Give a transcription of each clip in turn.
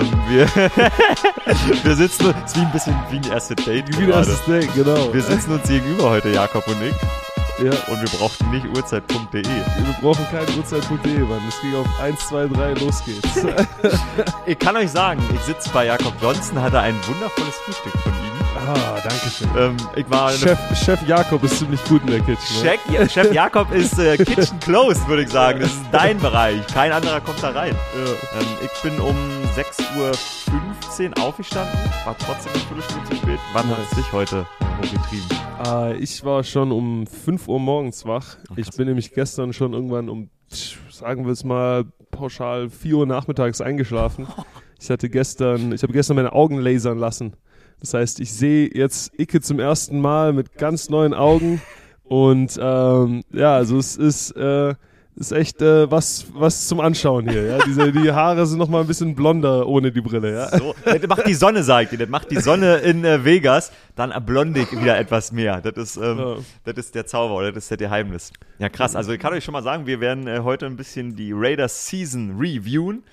Ähm, wir, wir sitzen, es ist wie ein bisschen wie ein erstes Date. Wie ein erstes Date, genau. Wir sitzen uns gegenüber heute, Jakob und ich. Ja. Und wir brauchten nicht uhrzeit.de. Wir brauchen kein Uhrzeit.de, Mann. Es ging auf 1, 2, 3, los geht's. ich kann euch sagen, ich sitze bei Jakob Johnson, hatte ein wundervolles Frühstück von ihm. Ah, danke schön. Ähm, ich war Chef, Chef Jakob ist ziemlich gut in der Kitchen. Ne? Chef, Chef Jakob ist äh, Kitchen Closed, würde ich sagen. Das ist dein Bereich. Kein anderer kommt da rein. Ja. Ähm, ich bin um 6.15 Uhr aufgestanden, war trotzdem eine Viertelstunde zu spät. Wann nice. hat es dich heute hochgetrieben? Äh, ich war schon um 5 Uhr morgens wach. Ach, ich bin nämlich gestern schon irgendwann um, sagen wir es mal, pauschal 4 Uhr nachmittags eingeschlafen. Ich hatte gestern, ich habe gestern meine Augen lasern lassen. Das heißt, ich sehe jetzt Icke zum ersten Mal mit ganz neuen Augen. Und ähm, ja, also es ist, äh, ist echt äh, was, was zum Anschauen hier. Ja? Diese, die Haare sind noch mal ein bisschen blonder ohne die Brille. Ja? So, das macht die Sonne, sagt ihr. Das macht die Sonne in äh, Vegas. Dann blonde ich wieder etwas mehr. Das ist, ähm, ja. das ist der Zauber oder das ist der Geheimnis. Ja, krass. Also ich kann euch schon mal sagen, wir werden äh, heute ein bisschen die Raiders Season reviewen.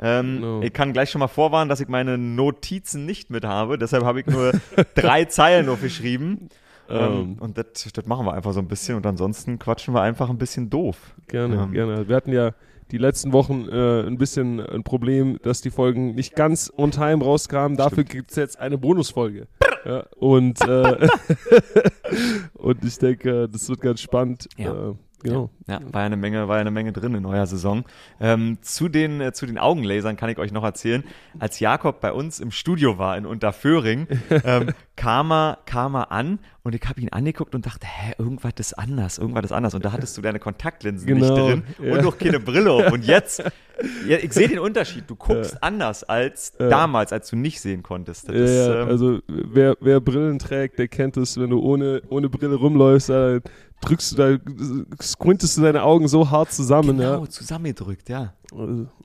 Ähm, no. Ich kann gleich schon mal vorwarnen, dass ich meine Notizen nicht mit habe. Deshalb habe ich nur drei Zeilen aufgeschrieben. Ähm, ähm, und das machen wir einfach so ein bisschen und ansonsten quatschen wir einfach ein bisschen doof. Gerne, ähm. gerne. Wir hatten ja die letzten Wochen äh, ein bisschen ein Problem, dass die Folgen nicht ganz on time rauskamen. Dafür gibt es jetzt eine Bonusfolge. ja, und, äh, und ich denke, das wird ganz spannend. Ja. Äh, Genau. Ja, ja, war ja eine Menge, war ja eine Menge drin in eurer Saison. Ähm, zu den, äh, zu den Augenlasern kann ich euch noch erzählen. Als Jakob bei uns im Studio war in Unterföhring, ähm, kam er, kam er an und ich habe ihn angeguckt und dachte, hä, irgendwas ist anders, irgendwas ist anders. Und da hattest du deine Kontaktlinsen genau, nicht drin ja. und noch keine Brille auf. Und jetzt, ja, ich sehe den Unterschied. Du guckst ja. anders als damals, als du nicht sehen konntest. Das ja, ist, ähm, also wer, wer Brillen trägt, der kennt es, wenn du ohne, ohne Brille rumläufst, äh, drückst du da, squintest du deine Augen so hart zusammen. Genau, ja. zusammengedrückt, ja.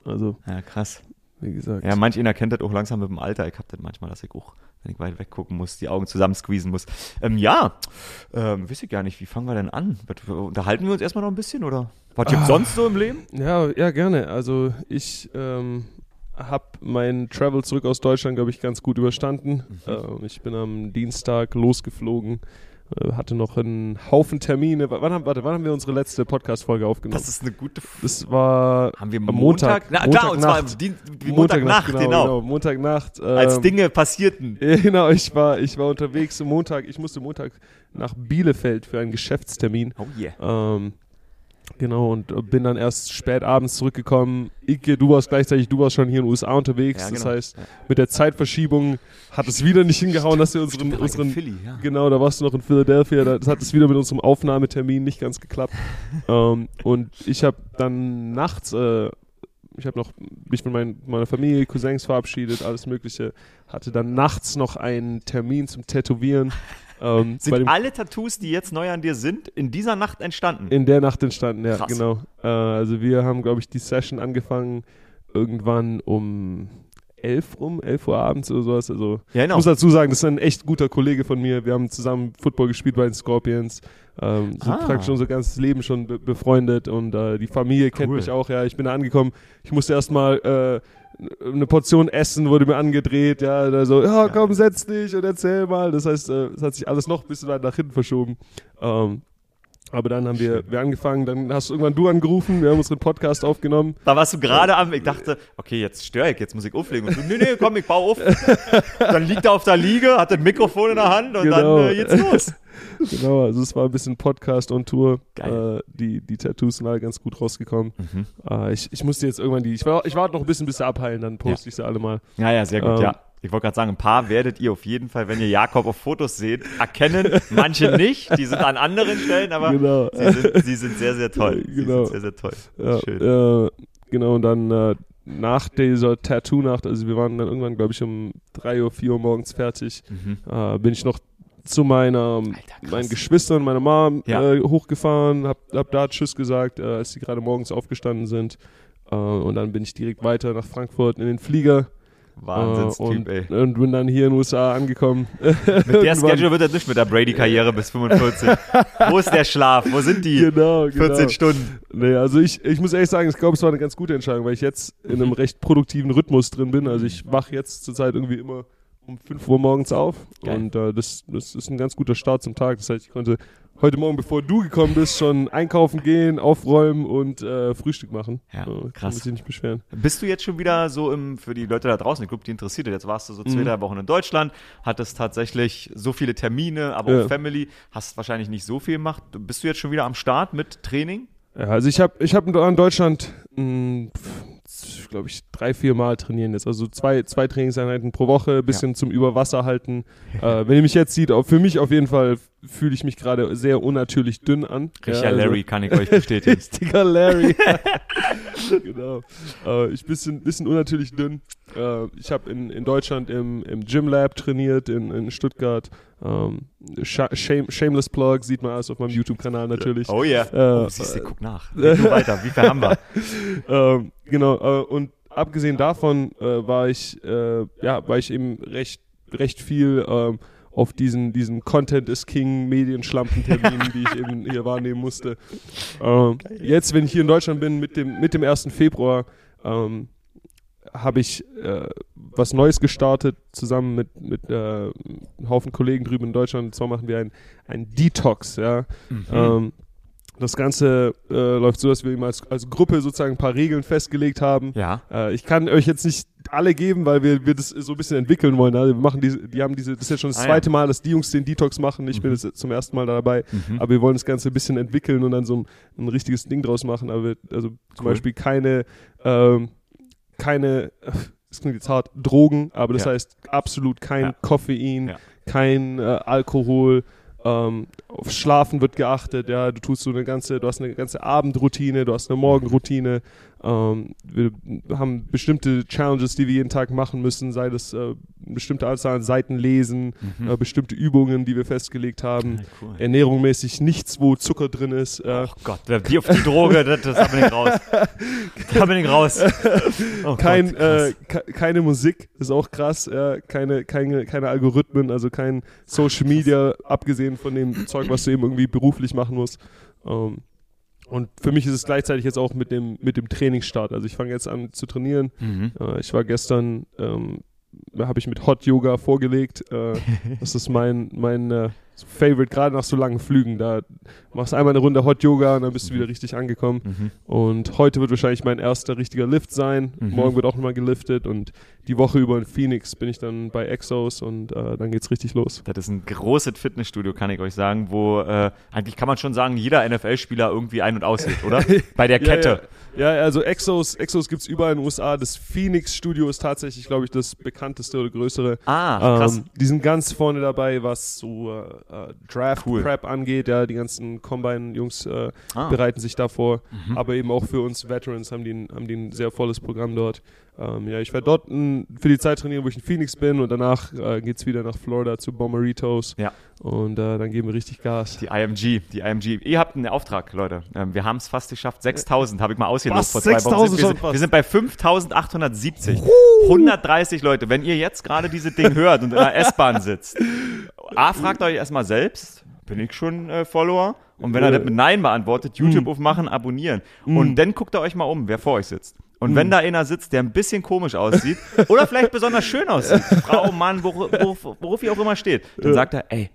Also, ja, krass. Wie gesagt. Ja, manch einer kennt das auch langsam mit dem Alter. Ich hab das manchmal, dass ich auch, wenn ich weit weggucken muss, die Augen zusammen squeezen muss. Ähm, ja, ähm, weiß ich gar nicht, wie fangen wir denn an? Unterhalten wir uns erstmal noch ein bisschen oder was gibt's ah, sonst so im Leben? Ja, ja, gerne. Also ich ähm, habe mein Travel zurück aus Deutschland, glaube ich, ganz gut überstanden. Mhm. Äh, ich bin am Dienstag losgeflogen hatte noch einen Haufen Termine. Wann haben, warte, wann haben wir unsere letzte Podcast-Folge aufgenommen? Das ist eine gute F Das war haben wir Montag. Montag Na, klar, und zwar Montagnacht, genau, genau. genau. Montagnacht. Ähm, Als Dinge passierten. Genau, ich war, ich war unterwegs am Montag. Ich musste Montag nach Bielefeld für einen Geschäftstermin. Oh yeah. Ähm, Genau, und bin dann erst spät abends zurückgekommen. Ike, du warst gleichzeitig, du warst schon hier in den USA unterwegs. Ja, genau. Das heißt, mit der Zeitverschiebung hat es wieder nicht hingehauen, dass wir unseren, unseren Philly, ja. genau, da warst du noch in Philadelphia, das hat es wieder mit unserem Aufnahmetermin nicht ganz geklappt. ähm, und ich habe dann nachts, äh, ich habe noch mich von mein, meiner Familie, Cousins verabschiedet, alles Mögliche, hatte dann nachts noch einen Termin zum Tätowieren. Ähm, sind alle Tattoos, die jetzt neu an dir sind, in dieser Nacht entstanden? In der Nacht entstanden, ja, Krass. genau. Äh, also wir haben, glaube ich, die Session angefangen irgendwann um 11 rum, 11 Uhr abends oder sowas. Also ja, genau. ich muss dazu sagen, das ist ein echt guter Kollege von mir. Wir haben zusammen Football gespielt bei den Scorpions. Ähm, sind ah. praktisch unser ganzes Leben schon be befreundet und äh, die Familie kennt mich auch. Ja, ich bin da angekommen. Ich musste erstmal äh, eine Portion Essen wurde mir angedreht, ja, da so, ja, komm, setz dich und erzähl mal. Das heißt, äh, es hat sich alles noch ein bisschen weit nach hinten verschoben. Ähm, aber dann haben wir, wir angefangen, dann hast du irgendwann du angerufen, wir haben unseren Podcast aufgenommen. Da warst du gerade am, ich dachte, okay, jetzt störe ich, jetzt muss ich auflegen. Und du, nee, nee, komm, ich baue auf. dann liegt er auf der Liege, hat ein Mikrofon in der Hand und genau. dann äh, geht's los. genau, also es war ein bisschen Podcast on Tour. Äh, die, die Tattoos sind alle ganz gut rausgekommen. Mhm. Äh, ich, ich musste jetzt irgendwann die, ich, ich warte noch ein bisschen, bis sie abheilen, dann poste ja. ich sie alle mal. Ja, ja, sehr gut, ähm, ja. Ich wollte gerade sagen, ein paar werdet ihr auf jeden Fall, wenn ihr Jakob auf Fotos seht, erkennen. Manche nicht, die sind an anderen Stellen, aber genau. sie, sind, sie sind sehr, sehr toll. Sie genau. sind sehr, sehr toll. Ja, Schön. Äh, genau, und dann äh, nach dieser Tattoo-Nacht, also wir waren dann irgendwann, glaube ich, um drei Uhr, vier Uhr morgens fertig, mhm. äh, bin ich noch zu meiner, Alter, meinen Geschwistern, meiner Mom ja. äh, hochgefahren, hab, hab da Tschüss gesagt, äh, als sie gerade morgens aufgestanden sind. Äh, und dann bin ich direkt weiter nach Frankfurt in den Flieger Wahnsinnstyp, ey. Und bin dann hier in den USA angekommen. Mit der Schedule wird das nicht mit der Brady-Karriere bis 45. Wo ist der Schlaf? Wo sind die genau, 14 genau. Stunden? Nee, also ich, ich muss ehrlich sagen, ich glaube, es war eine ganz gute Entscheidung, weil ich jetzt in einem recht produktiven Rhythmus drin bin. Also ich wache jetzt zurzeit irgendwie immer um 5 Uhr morgens auf. Geil. Und äh, das, das ist ein ganz guter Start zum Tag. Das heißt, ich konnte heute Morgen, bevor du gekommen bist, schon einkaufen gehen, aufräumen und äh, Frühstück machen. Ja, äh, krass. Kann mich nicht beschweren. Bist du jetzt schon wieder so im, für die Leute da draußen, ich glaube, die interessiert Jetzt warst du so zwei, mhm. drei Wochen in Deutschland, hattest tatsächlich so viele Termine, aber ja. auch Family, hast wahrscheinlich nicht so viel gemacht. Bist du jetzt schon wieder am Start mit Training? Ja, also ich habe ich hab in Deutschland hm, glaube ich, drei, vier Mal trainieren jetzt. Also zwei, zwei Trainingseinheiten pro Woche, bisschen ja. zum Überwasser halten. äh, wenn ihr mich jetzt sieht, auch für mich auf jeden Fall fühle ich mich gerade sehr unnatürlich dünn an. Richtiger ja, also, Larry, kann ich euch bestätigen. Richtiger Larry. genau. Äh, ich bisschen, bisschen unnatürlich dünn. Äh, ich habe in, in Deutschland im, im Gym Lab trainiert, in, in Stuttgart. Ähm, shame, shameless Plug, sieht man alles auf meinem YouTube-Kanal natürlich. Oh ja. Yeah. Äh, oh, siehst du, guck nach. Red weiter, wie viel haben wir? ähm, genau, äh, und abgesehen davon äh, war ich, äh, ja, war ich eben recht, recht viel ähm, auf diesen, diesen Content is King Medienschlampenterminen, die ich eben hier wahrnehmen musste. Ähm, jetzt, wenn ich hier in Deutschland bin, mit dem, mit dem 1. Februar, ähm, habe ich äh, was Neues gestartet, zusammen mit, mit äh, einem Haufen Kollegen drüben in Deutschland. Und zwar machen wir ein, ein Detox, ja. Mhm. Ähm, das Ganze äh, läuft so, dass wir ihm als, als Gruppe sozusagen ein paar Regeln festgelegt haben. Ja. Äh, ich kann euch jetzt nicht alle geben, weil wir, wir das so ein bisschen entwickeln wollen. Also wir machen diese, die haben diese, das ist jetzt schon das ah, zweite ja. Mal, dass die Jungs den Detox machen. Ich mhm. bin jetzt zum ersten Mal dabei. Mhm. Aber wir wollen das Ganze ein bisschen entwickeln und dann so ein, ein richtiges Ding draus machen. Aber wir, also zum cool. Beispiel keine, ähm, keine, das klingt jetzt hart, Drogen, aber das ja. heißt absolut kein ja. Koffein, kein äh, Alkohol, ähm, auf Schlafen wird geachtet, ja, du tust so eine ganze, du hast eine ganze Abendroutine, du hast eine Morgenroutine, ähm, wir haben bestimmte Challenges, die wir jeden Tag machen müssen, sei das äh, eine bestimmte Anzahl an Seiten lesen, mhm. äh, bestimmte Übungen, die wir festgelegt haben. Ja, cool. Ernährungsmäßig nichts, wo Zucker drin ist. Äh, oh Gott, die auf die Droge, das, das haben wir nicht raus. Haben wir nicht raus. Oh kein, Gott, äh, keine Musik, ist auch krass. Ja, keine, keine, keine Algorithmen, also kein Social Media, abgesehen von dem Zeug, was du eben irgendwie beruflich machen musst. Ähm, und für mich ist es gleichzeitig jetzt auch mit dem, mit dem Trainingsstart. Also ich fange jetzt an zu trainieren. Mhm. Äh, ich war gestern, ähm, habe ich mit Hot Yoga vorgelegt. Äh, das ist mein, mein äh, Favorite, gerade nach so langen Flügen. Da machst du einmal eine Runde Hot Yoga und dann bist du wieder richtig angekommen. Mhm. Und heute wird wahrscheinlich mein erster richtiger Lift sein. Mhm. Morgen wird auch nochmal geliftet und die Woche über in Phoenix bin ich dann bei Exos und äh, dann geht's richtig los. Das ist ein großes Fitnessstudio, kann ich euch sagen, wo äh, eigentlich kann man schon sagen, jeder NFL-Spieler irgendwie ein- und aussieht, oder? bei der Kette. ja, ja. Ja, also Exos, Exos gibt es überall in den USA. Das Phoenix-Studio ist tatsächlich, glaube ich, das bekannteste oder größere. Ah, krass. Ähm, die sind ganz vorne dabei, was so äh, äh Draft-Prep cool. angeht. Ja, die ganzen Combine-Jungs äh, ah. bereiten sich davor. Mhm. Aber eben auch für uns Veterans haben die, ein, haben die ein sehr volles Programm dort. Ähm, ja, ich werde dort n, für die Zeit trainieren, wo ich in Phoenix bin und danach äh, geht es wieder nach Florida zu Bomberitos. Ja. Und äh, dann geben wir richtig Gas. Die IMG, die IMG. Ihr habt einen Auftrag, Leute. Ähm, wir haben es fast geschafft. 6000 habe ich mal ausgelost vor zwei Wochen. Wir sind, wir sind bei 5870. 130 Leute. Wenn ihr jetzt gerade dieses Ding hört und in der S-Bahn sitzt, A, fragt euch erstmal selbst, bin ich schon äh, Follower? Und wenn er das mit Nein beantwortet, YouTube mm. aufmachen, abonnieren. Mm. Und dann guckt ihr euch mal um, wer vor euch sitzt. Und mm. wenn da einer sitzt, der ein bisschen komisch aussieht oder vielleicht besonders schön aussieht, Frau, Mann, worauf, worauf, worauf ihr auch immer steht, dann sagt er, ey,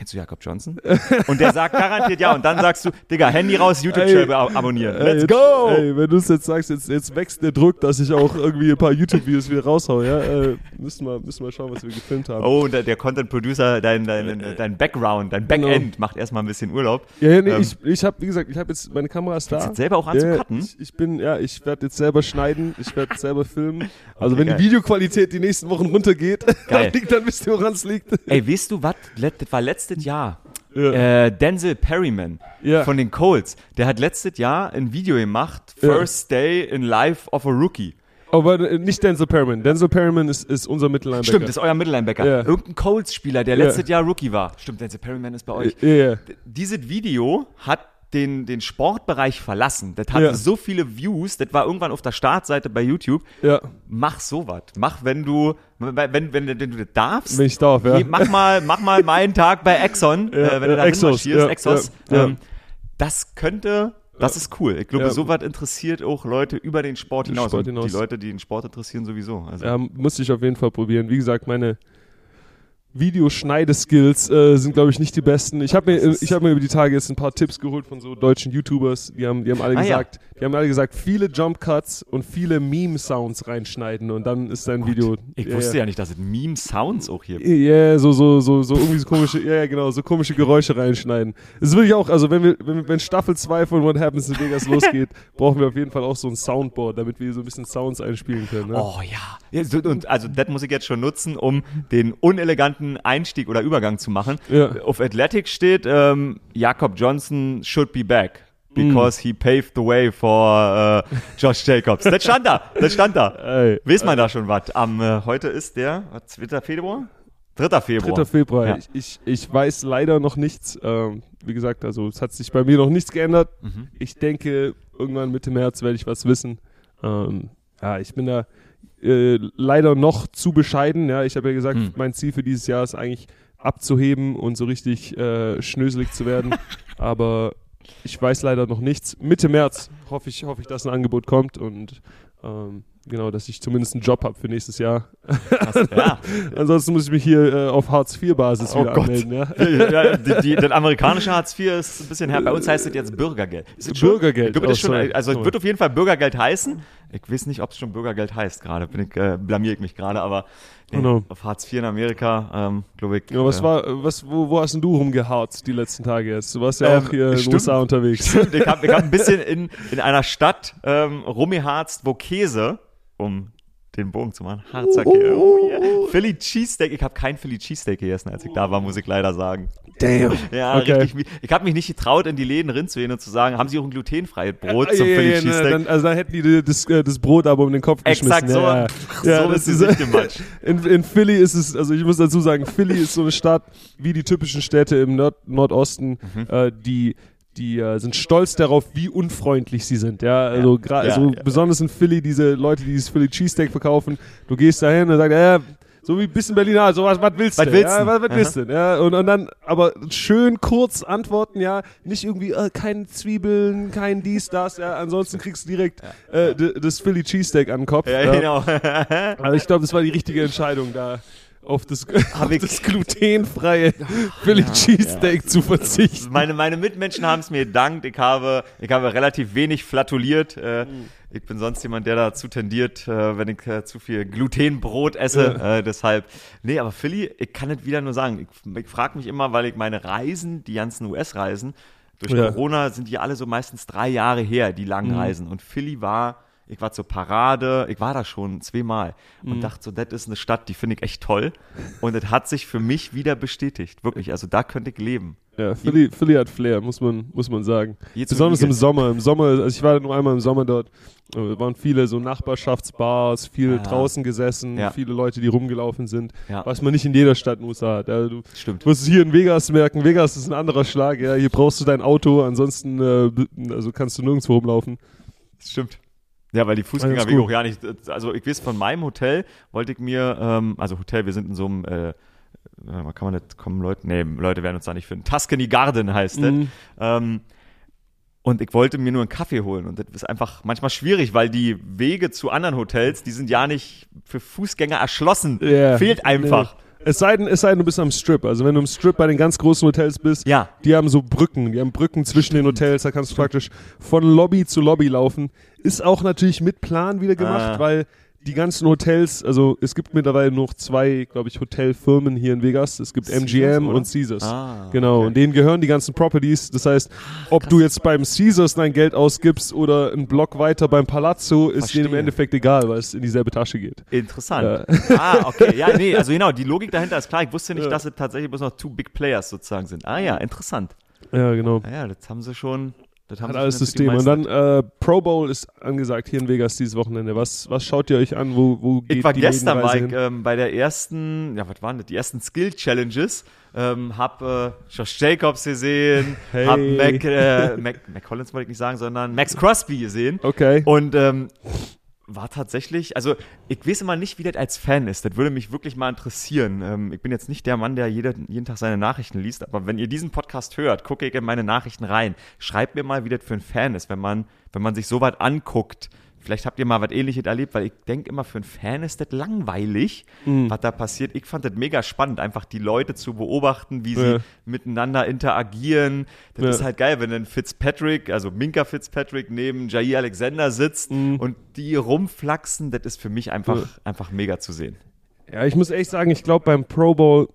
kennst du Jakob Johnson? Und der sagt garantiert ja. Und dann sagst du, Digga, Handy raus, YouTube-Channel abonnieren. Let's go! Ey, wenn du es jetzt sagst, jetzt, jetzt wächst der Druck, dass ich auch irgendwie ein paar YouTube-Videos wieder raushaue, ja? Äh, müssen, wir, müssen wir schauen, was wir gefilmt haben. Oh, und der, der Content-Producer, dein, dein, dein Background, dein genau. Backend genau. macht erstmal ein bisschen Urlaub. Ja, ja nee, ähm, ich, ich habe, wie gesagt, ich habe jetzt, meine Kamera ist da. Jetzt selber auch an ja? Ich, ich, bin, ja, ich werde jetzt selber schneiden, ich werde selber filmen. Also okay, wenn geil. die Videoqualität die nächsten Wochen runtergeht, dann, dann wisst ihr, woran es liegt. Ey, weißt du was? Das war letztes Jahr ja. Äh, Denzel Perryman ja. von den Colts, der hat letztes Jahr ein Video gemacht, First ja. Day in Life of a Rookie. Aber äh, nicht Denzel Perryman. Denzel Perryman ist, ist unser Mittellinebacker. Stimmt, ist euer Mittellinebacker. Yeah. Irgendein Colts-Spieler, der letztes. Jahr Rookie war. Stimmt, Denzel Perryman ist bei euch. Yeah. Dieses Video hat den, den Sportbereich verlassen. Das hatte ja. so viele Views, das war irgendwann auf der Startseite bei YouTube. Ja. Mach sowas. Mach, wenn du, wenn, wenn, wenn, du das darfst. Wenn ich darf, ja. Mach mal, mach mal meinen Tag bei Exxon, ja, äh, wenn du da Exos, ja, Exos. Ähm, das könnte das ist cool. Ich glaube, ja. sowas interessiert auch Leute über den Sport hinaus. Sport hinaus. Die Leute, die den Sport interessieren, sowieso. Also. Ja, muss ich auf jeden Fall probieren. Wie gesagt, meine Videoschneideskills äh, sind, glaube ich, nicht die besten. Ich habe mir, ich hab mir über die Tage jetzt ein paar Tipps geholt von so deutschen YouTubers. Die haben, die haben alle ah, gesagt, ja. die haben alle gesagt, viele Jump Cuts und viele Meme Sounds reinschneiden und dann ist dein Video. Ich ja, wusste ja nicht, dass es Meme Sounds auch hier. Ja, yeah, so so so so irgendwie so komische, ja yeah, genau, so komische Geräusche reinschneiden. Das will ich auch, also wenn wir, wenn, wenn Staffel 2 von What Happens in Vegas losgeht, brauchen wir auf jeden Fall auch so ein Soundboard, damit wir so ein bisschen Sounds einspielen können. Ne? Oh ja. ja und also das muss ich jetzt schon nutzen, um den uneleganten Einstieg oder Übergang zu machen. Ja. Auf Athletic steht, ähm, Jakob Johnson should be back. Because mm. he paved the way for uh, Josh Jacobs. Das stand da, das stand da. Ey, Weiß man da schon was? Am äh, heute ist der, was, 2. Februar? 3. Februar. 3. Februar. Ja. Ich, ich, ich, weiß leider noch nichts. Ähm, wie gesagt, also es hat sich bei mir noch nichts geändert. Mhm. Ich denke, irgendwann Mitte März werde ich was wissen. Ähm, ja, ich bin da, äh, leider noch zu bescheiden. Ja, ich habe ja gesagt, hm. mein Ziel für dieses Jahr ist eigentlich abzuheben und so richtig äh, schnöselig zu werden. Aber ich weiß leider noch nichts. Mitte März hoffe ich, hoffe ich, dass ein Angebot kommt und ähm, genau, dass ich zumindest einen Job habe für nächstes Jahr. Krass, ja. Ansonsten muss ich mich hier äh, auf Hartz-IV-Basis oh wieder Gott. anmelden. Ja? ja die, die, das amerikanische Hartz IV ist ein bisschen her. Bei uns heißt es jetzt Bürgergeld. Bürgergeld. Schon, oh, schon, also es wird auf jeden Fall Bürgergeld heißen. Ich weiß nicht, ob es schon Bürgergeld heißt gerade. Bin ich, äh, blamier ich mich gerade, aber nee, no. auf Hartz IV in Amerika, ähm, glaube ich. Ja, was äh, war, was, wo, wo hast denn du rumgeharzt die letzten Tage jetzt? Du warst ja ähm, auch hier stimmt, in den USA unterwegs. Stimmt, ich habe hab ein bisschen in, in einer Stadt ähm, rumgeharzt, wo Käse um den Bogen zu machen. Harzer oh, oh, yeah. Philly Cheesesteak. Ich habe kein Philly Cheesesteak gegessen, als ich da war, muss ich leider sagen. Damn. Ja, okay. richtig. Ich habe mich nicht getraut, in die Läden rinzugehen und zu sagen, haben Sie auch ein glutenfreies Brot ja, zum ja, Philly ja, Cheesesteak? Dann, also dann hätten die das, äh, das Brot aber um den Kopf geschmissen. Exakt, so, ja, ja. so ist es nicht gemacht. In, in Philly ist es, also ich muss dazu sagen, Philly ist so eine Stadt wie die typischen Städte im Nord Nordosten, mhm. äh, die die äh, sind stolz darauf, wie unfreundlich sie sind. Ja, also, ja, ja, also ja. besonders in Philly, diese Leute, die dieses Philly Cheesesteak verkaufen, du gehst dahin und sagst, ja, so wie ein bisschen Berliner, so was, was willst du? Was willst ja, was, was willst du? Ja, und, und dann, aber schön kurz antworten, ja, nicht irgendwie, äh, keine Zwiebeln, kein dies, das, ja, ansonsten kriegst du direkt äh, das Philly Cheesesteak an den Kopf. Ja, genau. also ich glaube, das war die richtige Entscheidung da auf das, auf das glutenfreie Philly ja, Cheesesteak ja. zu verzichten. Meine, meine Mitmenschen haben es mir gedankt. Ich habe, ich habe relativ wenig flatuliert. Äh, mhm. Ich bin sonst jemand, der dazu tendiert, äh, wenn ich äh, zu viel Glutenbrot esse. Ja. Äh, deshalb, nee, aber Philly, ich kann es wieder nur sagen. Ich, ich frage mich immer, weil ich meine Reisen, die ganzen US-Reisen, durch Corona sind die alle so meistens drei Jahre her, die langen mhm. Reisen. Und Philly war ich war zur Parade, ich war da schon zweimal und mhm. dachte so, das ist eine Stadt, die finde ich echt toll. Und es hat sich für mich wieder bestätigt. Wirklich, also da könnte ich leben. Ja, Philly, Philly hat Flair, muss man, muss man sagen. Jetzt Besonders im Sommer. Im Sommer, also ich war nur einmal im Sommer dort, waren viele so Nachbarschaftsbars, viel ja. draußen gesessen, ja. viele Leute, die rumgelaufen sind, ja. was man nicht in jeder Stadt in USA hat. Ja, du Stimmt. musst es hier in Vegas merken, Vegas ist ein anderer Schlag, ja, hier brauchst du dein Auto, ansonsten äh, also kannst du nirgendwo rumlaufen. Stimmt. Ja, weil die Fußgängerwege auch ja nicht. Also ich weiß, von meinem Hotel wollte ich mir, ähm, also Hotel, wir sind in so einem, äh, kann man nicht, kommen Leute, nee, Leute werden uns da nicht finden. Tuscany Garden heißt mhm. das. Ähm, und ich wollte mir nur einen Kaffee holen. Und das ist einfach manchmal schwierig, weil die Wege zu anderen Hotels, die sind ja nicht für Fußgänger erschlossen. Yeah. Fehlt einfach. Nee. Es sei, denn, es sei denn, du bist am Strip. Also wenn du im Strip bei den ganz großen Hotels bist, ja. die haben so Brücken. Die haben Brücken zwischen den Hotels. Da kannst du praktisch von Lobby zu Lobby laufen. Ist auch natürlich mit Plan wieder gemacht, ah. weil die ganzen Hotels, also es gibt mittlerweile noch zwei, glaube ich, Hotelfirmen hier in Vegas. Es gibt Caesars, MGM oder? und Caesars. Ah, genau, okay. und denen gehören die ganzen Properties. Das heißt, ob du jetzt beim Caesars dein Geld ausgibst oder einen Block weiter beim Palazzo, ist Verstehe. denen im Endeffekt egal, weil es in dieselbe Tasche geht. Interessant. Ja. Ah, okay. Ja, nee, also genau, die Logik dahinter ist klar. Ich wusste nicht, ja. dass es tatsächlich bloß noch two big players sozusagen sind. Ah ja, interessant. Ja, genau. Ah ja, das haben sie schon Das hat alles System. Und dann äh, Pro Bowl ist angesagt hier in Vegas dieses Wochenende. Was, was schaut ihr euch an? Wo, wo geht ich war die gestern war ich, ähm, bei der ersten, ja, was waren das? Die ersten Skill Challenges. Ähm, hab äh, Josh Jacobs gesehen, hey. hab Mac, äh, Mac, Mac Collins wollte ich nicht sagen, sondern Max Crosby gesehen. Okay. Und ähm, war tatsächlich, also ich weiß immer nicht, wie das als Fan ist. Das würde mich wirklich mal interessieren. Ähm, ich bin jetzt nicht der Mann, der jede, jeden Tag seine Nachrichten liest, aber wenn ihr diesen Podcast hört, gucke ich in meine Nachrichten rein. Schreibt mir mal, wie das für ein Fan ist, wenn man, wenn man sich so weit anguckt Vielleicht habt ihr mal was ähnliches erlebt, weil ich denke immer, für einen Fan ist das langweilig, mhm. was da passiert. Ich fand das mega spannend, einfach die Leute zu beobachten, wie sie ja. miteinander interagieren. Das ja. ist halt geil, wenn dann Fitzpatrick, also Minka Fitzpatrick neben Jair Alexander sitzt mhm. und die rumflaxen. Das ist für mich einfach, ja. einfach mega zu sehen. Ja, ich muss echt sagen, ich glaube beim Pro Bowl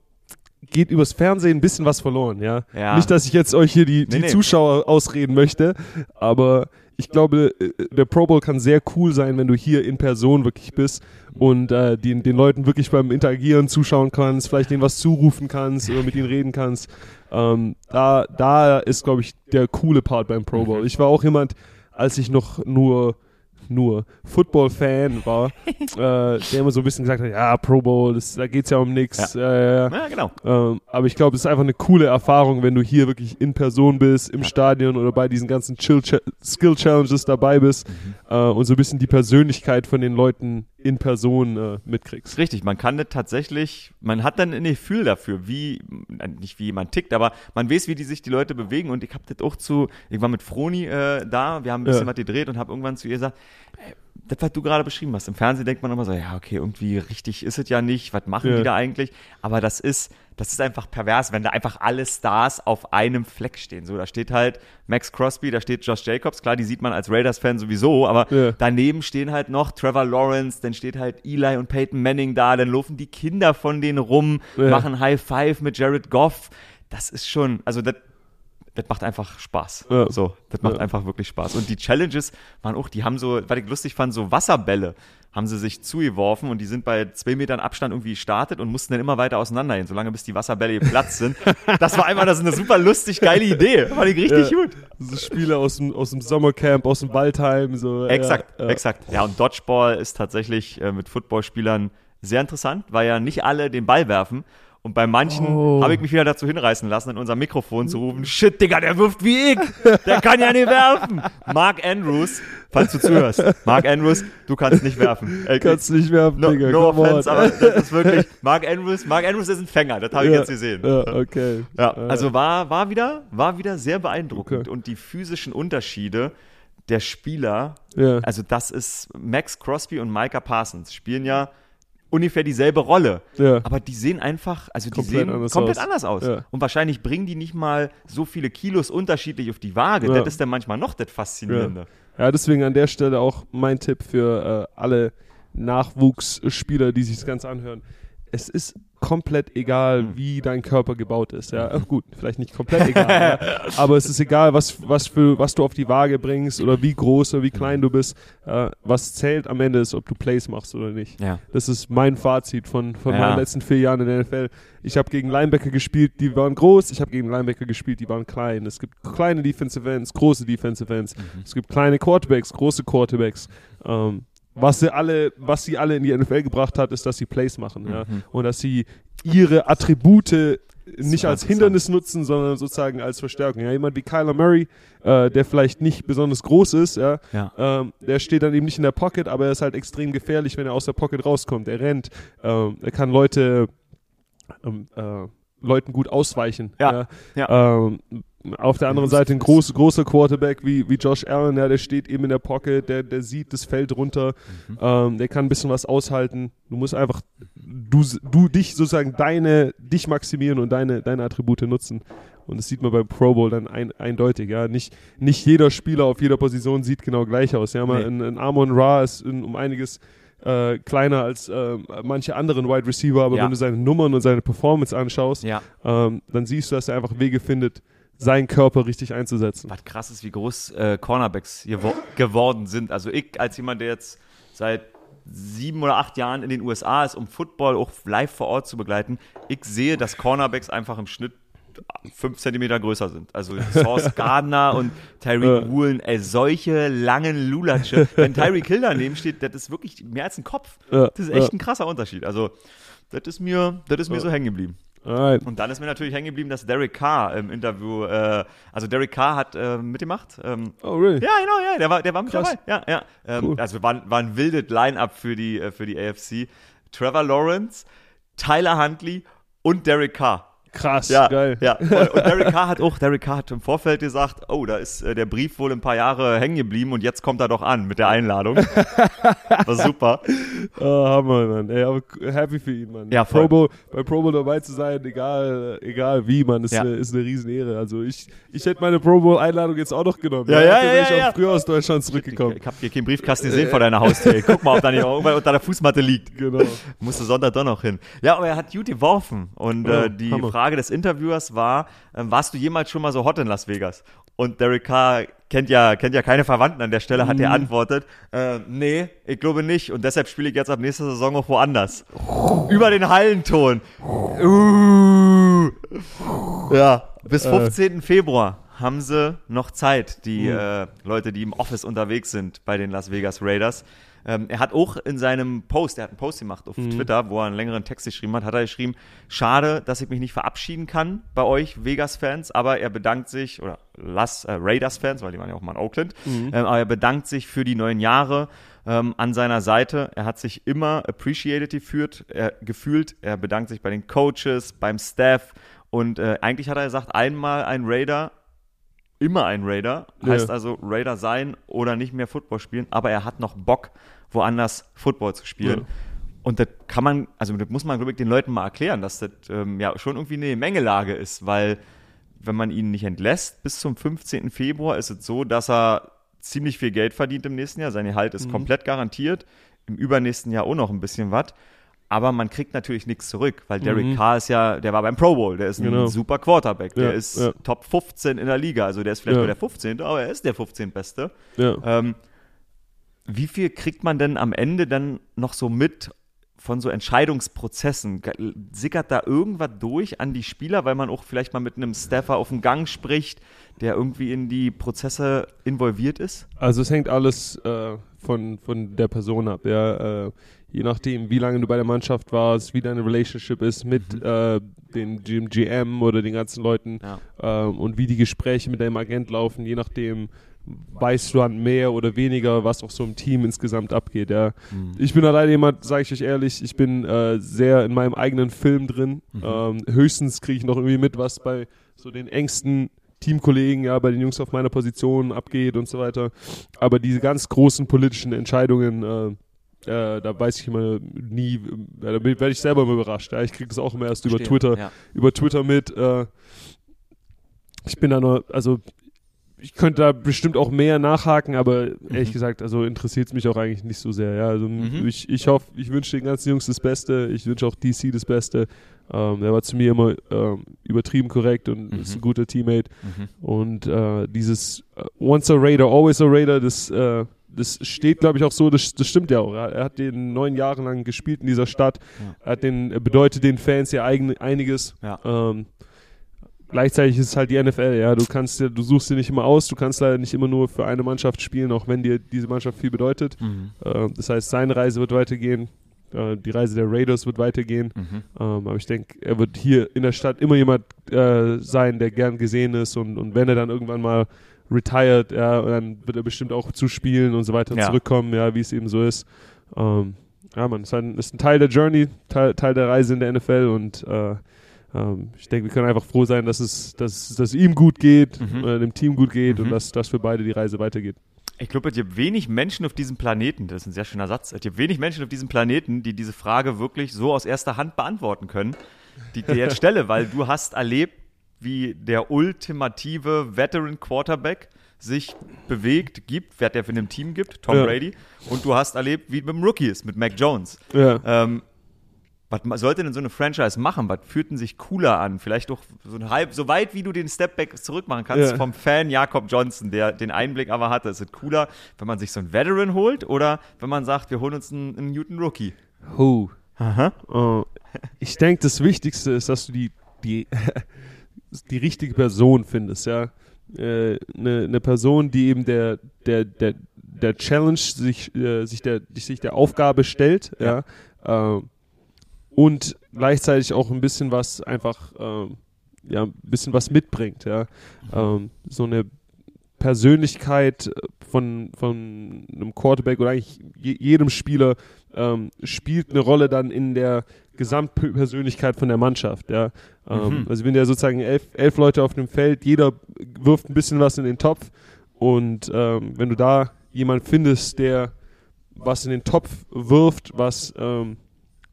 geht übers Fernsehen ein bisschen was verloren, ja. ja. Nicht, dass ich jetzt euch hier die, die nee. Zuschauer ausreden möchte, aber ich glaube, äh, der Pro Bowl kann sehr cool sein, wenn du hier in Person wirklich bist und äh, den, den Leuten wirklich beim Interagieren zuschauen kannst, vielleicht denen was zurufen kannst oder mit ihnen reden kannst. Ähm, da, da ist, glaube ich, der coole Part beim Pro Bowl. Mhm. Ich war auch jemand, als ich noch nur nur Football-Fan war, äh, der immer so ein bisschen gesagt hat, ja, Pro Bowl, das, da es ja um nichts. Ja. Äh, ja, genau. Ähm, aber ich glaube, es ist einfach eine coole Erfahrung, wenn du hier wirklich in Person bist, im ja. Stadion oder bei diesen ganzen Skill-Challenges dabei bist mhm. äh, und so ein bisschen die Persönlichkeit von den Leuten in Person äh, mitkriegst. Richtig, man kann das tatsächlich, man hat dann ein Gefühl dafür, wie, nicht wie jemand tickt, aber man weiß, wie die sich die Leute bewegen und ich habe das auch zu, ich war mit Froni äh, da, wir haben ein bisschen ja. was gedreht und habe irgendwann zu ihr gesagt, das, was du gerade beschrieben hast, im Fernsehen denkt man immer so, ja, okay, irgendwie richtig ist es ja nicht, was machen ja. die da eigentlich? Aber das ist, das ist einfach pervers, wenn da einfach alle Stars auf einem Fleck stehen. So, da steht halt Max Crosby, da steht Josh Jacobs, klar, die sieht man als Raiders-Fan sowieso, aber ja. daneben stehen halt noch Trevor Lawrence, dann steht halt Eli und Peyton Manning da, dann laufen die Kinder von denen rum, ja. machen High Five mit Jared Goff. Das ist schon, also das, das macht einfach Spaß. Ja. So, das macht ja. einfach wirklich Spaß. Und die Challenges waren auch, die haben so, was ich lustig fand, so Wasserbälle haben sie sich zugeworfen und die sind bei zwei Metern Abstand irgendwie gestartet und mussten dann immer weiter auseinandergehen, solange bis die Wasserbälle geplatzt sind. das war einfach das eine super lustig geile Idee. Fand ich richtig ja. gut. So Spiele aus dem, aus dem Sommercamp, aus dem Waldheim. So, exakt, exakt. Ja, und Dodgeball ist tatsächlich äh, mit Footballspielern sehr interessant, weil ja nicht alle den Ball werfen, und bei manchen oh. habe ich mich wieder dazu hinreißen lassen, in unser Mikrofon zu rufen, shit, Digga, der wirft wie ich. Der kann ja nicht werfen. Mark Andrews, falls du zuhörst. Mark Andrews, du kannst nicht werfen. Ey, kannst nicht werfen, no, Digga. No offense, on. aber das ist wirklich, Mark Andrews, Mark Andrews ist ein Fänger, das habe ich ja, jetzt gesehen. Ja, okay. Ja, also war, war wieder, war wieder sehr beeindruckend. Okay. Und die physischen Unterschiede der Spieler, ja. also das ist Max Crosby und Micah Parsons spielen ja ungefähr dieselbe Rolle. Ja. Aber die sehen einfach, also die komplett sehen anders komplett aus. anders aus. Ja. Und wahrscheinlich bringen die nicht mal so viele Kilos unterschiedlich auf die Waage. Ja. Das ist dann manchmal noch das Faszinierende. Ja. deswegen an der Stelle auch mein Tipp für äh, alle Nachwuchsspieler, die sich das Ganze anhören. Es ist komplett egal, hm. wie dein Körper gebaut ist. Ja, Ach, gut, vielleicht nicht komplett egal, ja. aber es ist egal, was, was, für, was du auf die Waage bringst oder wie groß oder wie klein du bist. Äh, was zählt am Ende ist, ob du Plays machst oder nicht. Ja. Das ist mein Fazit von, von ja. meinen letzten vier Jahren in der NFL. Ich habe gegen Linebacker gespielt, die waren groß. Ich habe gegen Linebacker gespielt, die waren klein. Es gibt kleine Defensive Ends, große Defensive Ends. Mhm. Es gibt kleine Quarterbacks, große Quarterbacks. Ähm, was sie alle, was sie alle in die NFL gebracht hat, ist, dass sie Plays machen, ja. Mhm. Und dass sie ihre Attribute nicht als Hindernis nutzen, sondern sozusagen als Verstärkung. Ja, jemand wie Kyler Murray, äh, der vielleicht nicht besonders groß ist, ja, ja. Ähm, der steht dann eben nicht in der Pocket, aber er ist halt extrem gefährlich, wenn er aus der Pocket rauskommt. Er rennt, ähm, er kann Leute ähm, äh, Leuten gut ausweichen. Ja. ja. ja. Auf der anderen Seite ein groß, großer Quarterback wie, wie Josh Allen, ja, der steht eben in der Pocket, der, der sieht das Feld runter, mhm. ähm, der kann ein bisschen was aushalten. Du musst einfach, du, du dich sozusagen deine, dich maximieren und deine, deine Attribute nutzen. Und das sieht man beim Pro Bowl dann ein, eindeutig, ja. Nicht, nicht jeder Spieler auf jeder Position sieht genau gleich aus. Ja, mal nee. ein, ein Amon Ra ist in, um einiges äh, kleiner als äh, manche anderen Wide Receiver, aber ja. wenn du seine Nummern und seine Performance anschaust, ja. ähm, dann siehst du, dass er einfach Wege findet, seinen Körper richtig einzusetzen. Was krass ist, wie groß äh, Cornerbacks gewo geworden sind. Also ich als jemand, der jetzt seit sieben oder acht Jahren in den USA ist, um Football auch live vor Ort zu begleiten, ich sehe, dass Cornerbacks einfach im Schnitt fünf Zentimeter größer sind. Also Source Gardner und Tyreek Woolen, ey, solche langen Lulatsche. Wenn Tyreek Hill daneben steht, das ist wirklich mehr als ein Kopf. Das ist echt ein krasser Unterschied. Also, das ist mir, das ist mir so hängen geblieben. Alright. Und dann ist mir natürlich hängen geblieben, dass Derek Carr im Interview, äh, also Derek Carr hat äh, mitgemacht. Ähm, oh, really? Ja, genau, ja, der war, der war mit Krass. dabei. Ja, ja. Ähm, cool. Also war, war ein wildes Line-Up für die, äh, für die AFC. Trevor Lawrence, Tyler Huntley und Derek Carr. Krass, ja, geil. Ja, und, und Derek Carr hat auch, Derek Carr hat im Vorfeld gesagt, oh, da ist äh, der Brief wohl ein paar Jahre hängen geblieben und jetzt kommt er doch an mit der Einladung. War super. Oh, Hammer, Mann. Ey, aber happy für ihn, Mann. Ja, voll. Pro Bowl, bei Pro Bowl dabei zu sein, egal, egal wie, Mann, ist, ja. eine, ist eine Riesenehre. Also ich, ich hätte meine Pro Bowl Einladung jetzt auch noch genommen. Ja, ja, ja. wäre ich auch früher aus Deutschland zurückgekommen. Ich, ich habe hier keinen Briefkasten gesehen vor deiner Haustür. Guck mal, ob da nicht irgendwann unter der Fußmatte liegt. Genau. Musste Sonntag doch noch hin. Ja, aber er hat gut geworfen. Und äh, die Hammer. Frage des Interviewers war, ähm, warst du jemals schon mal so hot in Las Vegas? Und Derek Carr kennt ja, kennt ja keine Verwandten an der Stelle, mhm. hat er antwortet, äh, nee, ich glaube nicht. Und deshalb spiele ich jetzt ab nächster Saison auch woanders. Über den Hallenton. Uh. Ja, bis 15. Äh. Februar haben sie noch Zeit, die mhm. äh, Leute, die im Office unterwegs sind bei den Las Vegas Raiders. Ähm, er hat auch in seinem Post, er hat einen Post gemacht auf mhm. Twitter, wo er einen längeren Text geschrieben hat, hat er geschrieben, schade, dass ich mich nicht verabschieden kann bei euch Vegas-Fans, aber er bedankt sich, oder Las, äh, Raiders-Fans, weil die waren ja auch mal in Oakland, mhm. ähm, aber er bedankt sich für die neuen Jahre ähm, an seiner Seite. Er hat sich immer appreciated geführt, er, gefühlt, er bedankt sich bei den Coaches, beim Staff und äh, eigentlich hat er gesagt, einmal ein Raider, immer ein Raider. Heißt ja. also Raider sein oder nicht mehr Football spielen, aber er hat noch Bock woanders Football zu spielen. Ja. Und das kann man, also das muss man, glaube ich, den Leuten mal erklären, dass das ähm, ja schon irgendwie eine Mengelage ist, weil wenn man ihn nicht entlässt bis zum 15. Februar, ist es so, dass er ziemlich viel Geld verdient im nächsten Jahr. Sein Gehalt ist mhm. komplett garantiert. Im übernächsten Jahr auch noch ein bisschen was. Aber man kriegt natürlich nichts zurück, weil Derek mhm. Carr ist ja, der war beim Pro Bowl, der ist ein genau. super Quarterback, der ja, ist ja. Top 15 in der Liga, also der ist vielleicht ja. nur der 15., aber er ist der 15. Beste. Ähm, wie viel kriegt man denn am Ende dann noch so mit von so Entscheidungsprozessen? Sickert da irgendwas durch an die Spieler, weil man auch vielleicht mal mit einem Staffer auf dem Gang spricht, der irgendwie in die Prozesse involviert ist? Also es hängt alles äh, von, von der Person ab. Ja, äh, je nachdem, wie lange du bei der Mannschaft warst, wie deine Relationship ist mit mhm. äh, den GM oder den ganzen Leuten ja. äh, und wie die Gespräche mit deinem Agent laufen, je nachdem weißt du dann mehr oder weniger, was auch so im Team insgesamt abgeht. Ja. Mhm. Ich bin alleine jemand, sage ich euch ehrlich, ich bin äh, sehr in meinem eigenen Film drin. Mhm. Ähm, höchstens kriege ich noch irgendwie mit, was bei so den engsten Teamkollegen, ja, bei den Jungs auf meiner Position abgeht und so weiter. Aber diese ganz großen politischen Entscheidungen, äh, äh, da weiß ich immer nie, äh, da werde ich selber immer überrascht. Ja. Ich kriege das auch immer erst Verstehen, über Twitter, ja. über Twitter mit. Äh, ich bin da nur, also ich könnte da bestimmt auch mehr nachhaken, aber ehrlich mhm. gesagt, also interessiert es mich auch eigentlich nicht so sehr. Ja, also mhm. ich, ich hoffe, ich wünsche den ganzen Jungs das Beste. Ich wünsche auch DC das Beste. Ähm, er war zu mir immer ähm, übertrieben korrekt und mhm. ist ein guter Teammate. Mhm. Und äh, dieses uh, Once a Raider, always a Raider, das, äh, das steht, glaube ich, auch so, das, das stimmt ja auch. Er hat den neun Jahre lang gespielt in dieser Stadt. Ja. Er hat den, bedeutet den Fans ja eigen, einiges. Ja. Ähm, gleichzeitig ist es halt die NFL, ja. Du kannst dir, du suchst dir nicht immer aus, du kannst leider nicht immer nur für eine Mannschaft spielen, auch wenn dir diese Mannschaft viel bedeutet. Mhm. Äh, das heißt, seine Reise wird weitergehen, äh, die Reise der Raiders wird weitergehen. Mhm. Ähm, aber ich denke, er wird hier in der Stadt immer jemand äh, sein, der gern gesehen ist und, und wenn er dann irgendwann mal retired, ja, dann wird er bestimmt auch zuspielen und so weiter ja. zurückkommen, ja, wie es eben so ist. Ähm, ja, man, ist, ist ein Teil der Journey, Teil, Teil der Reise in der NFL und äh, ähm, ich denke, wir können einfach froh sein, dass es, dass, dass ihm gut geht, mhm. äh, dem Team gut geht mhm. und dass, dass für beide die Reise weitergeht. Ich glaube, es gibt wenig Menschen auf diesem Planeten, das ist ein sehr schöner Satz, es gibt wenig Menschen auf diesem Planeten, die diese Frage wirklich so aus erster Hand beantworten können, die ich dir jetzt stelle, weil du hast erlebt, wie der ultimative Veteran Quarterback sich bewegt, gibt, wer der für ein Team gibt, Tom ja. Brady, und du hast erlebt, wie es mit dem Rookie ist, mit Mac Jones. Ja. Ähm, was sollte denn so eine Franchise machen? Was führten sich cooler an? Vielleicht doch so ein halb, so weit wie du den Stepback zurück machen kannst ja. vom Fan Jakob Johnson, der den Einblick aber hatte. Ist es cooler, wenn man sich so einen Veteran holt oder wenn man sagt, wir holen uns einen, einen Newton Rookie? Who? Aha. Uh, ich denke, das Wichtigste ist, dass du die, die die richtige Person findest, ja. Eine äh, ne Person, die eben der, der, der, der Challenge sich, äh, sich, der, sich der Aufgabe stellt, ja. ja äh, und gleichzeitig auch ein bisschen was einfach, äh, ja, ein bisschen was mitbringt, ja. Ähm, so eine Persönlichkeit von, von einem Quarterback oder eigentlich jedem Spieler ähm, spielt eine Rolle dann in der Gesamtpersönlichkeit von der Mannschaft. Ja. Ähm, mhm. Also wenn ja sozusagen elf, elf Leute auf dem Feld, jeder wirft ein bisschen was in den Topf und ähm, wenn du da jemanden findest, der was in den Topf wirft, was ähm,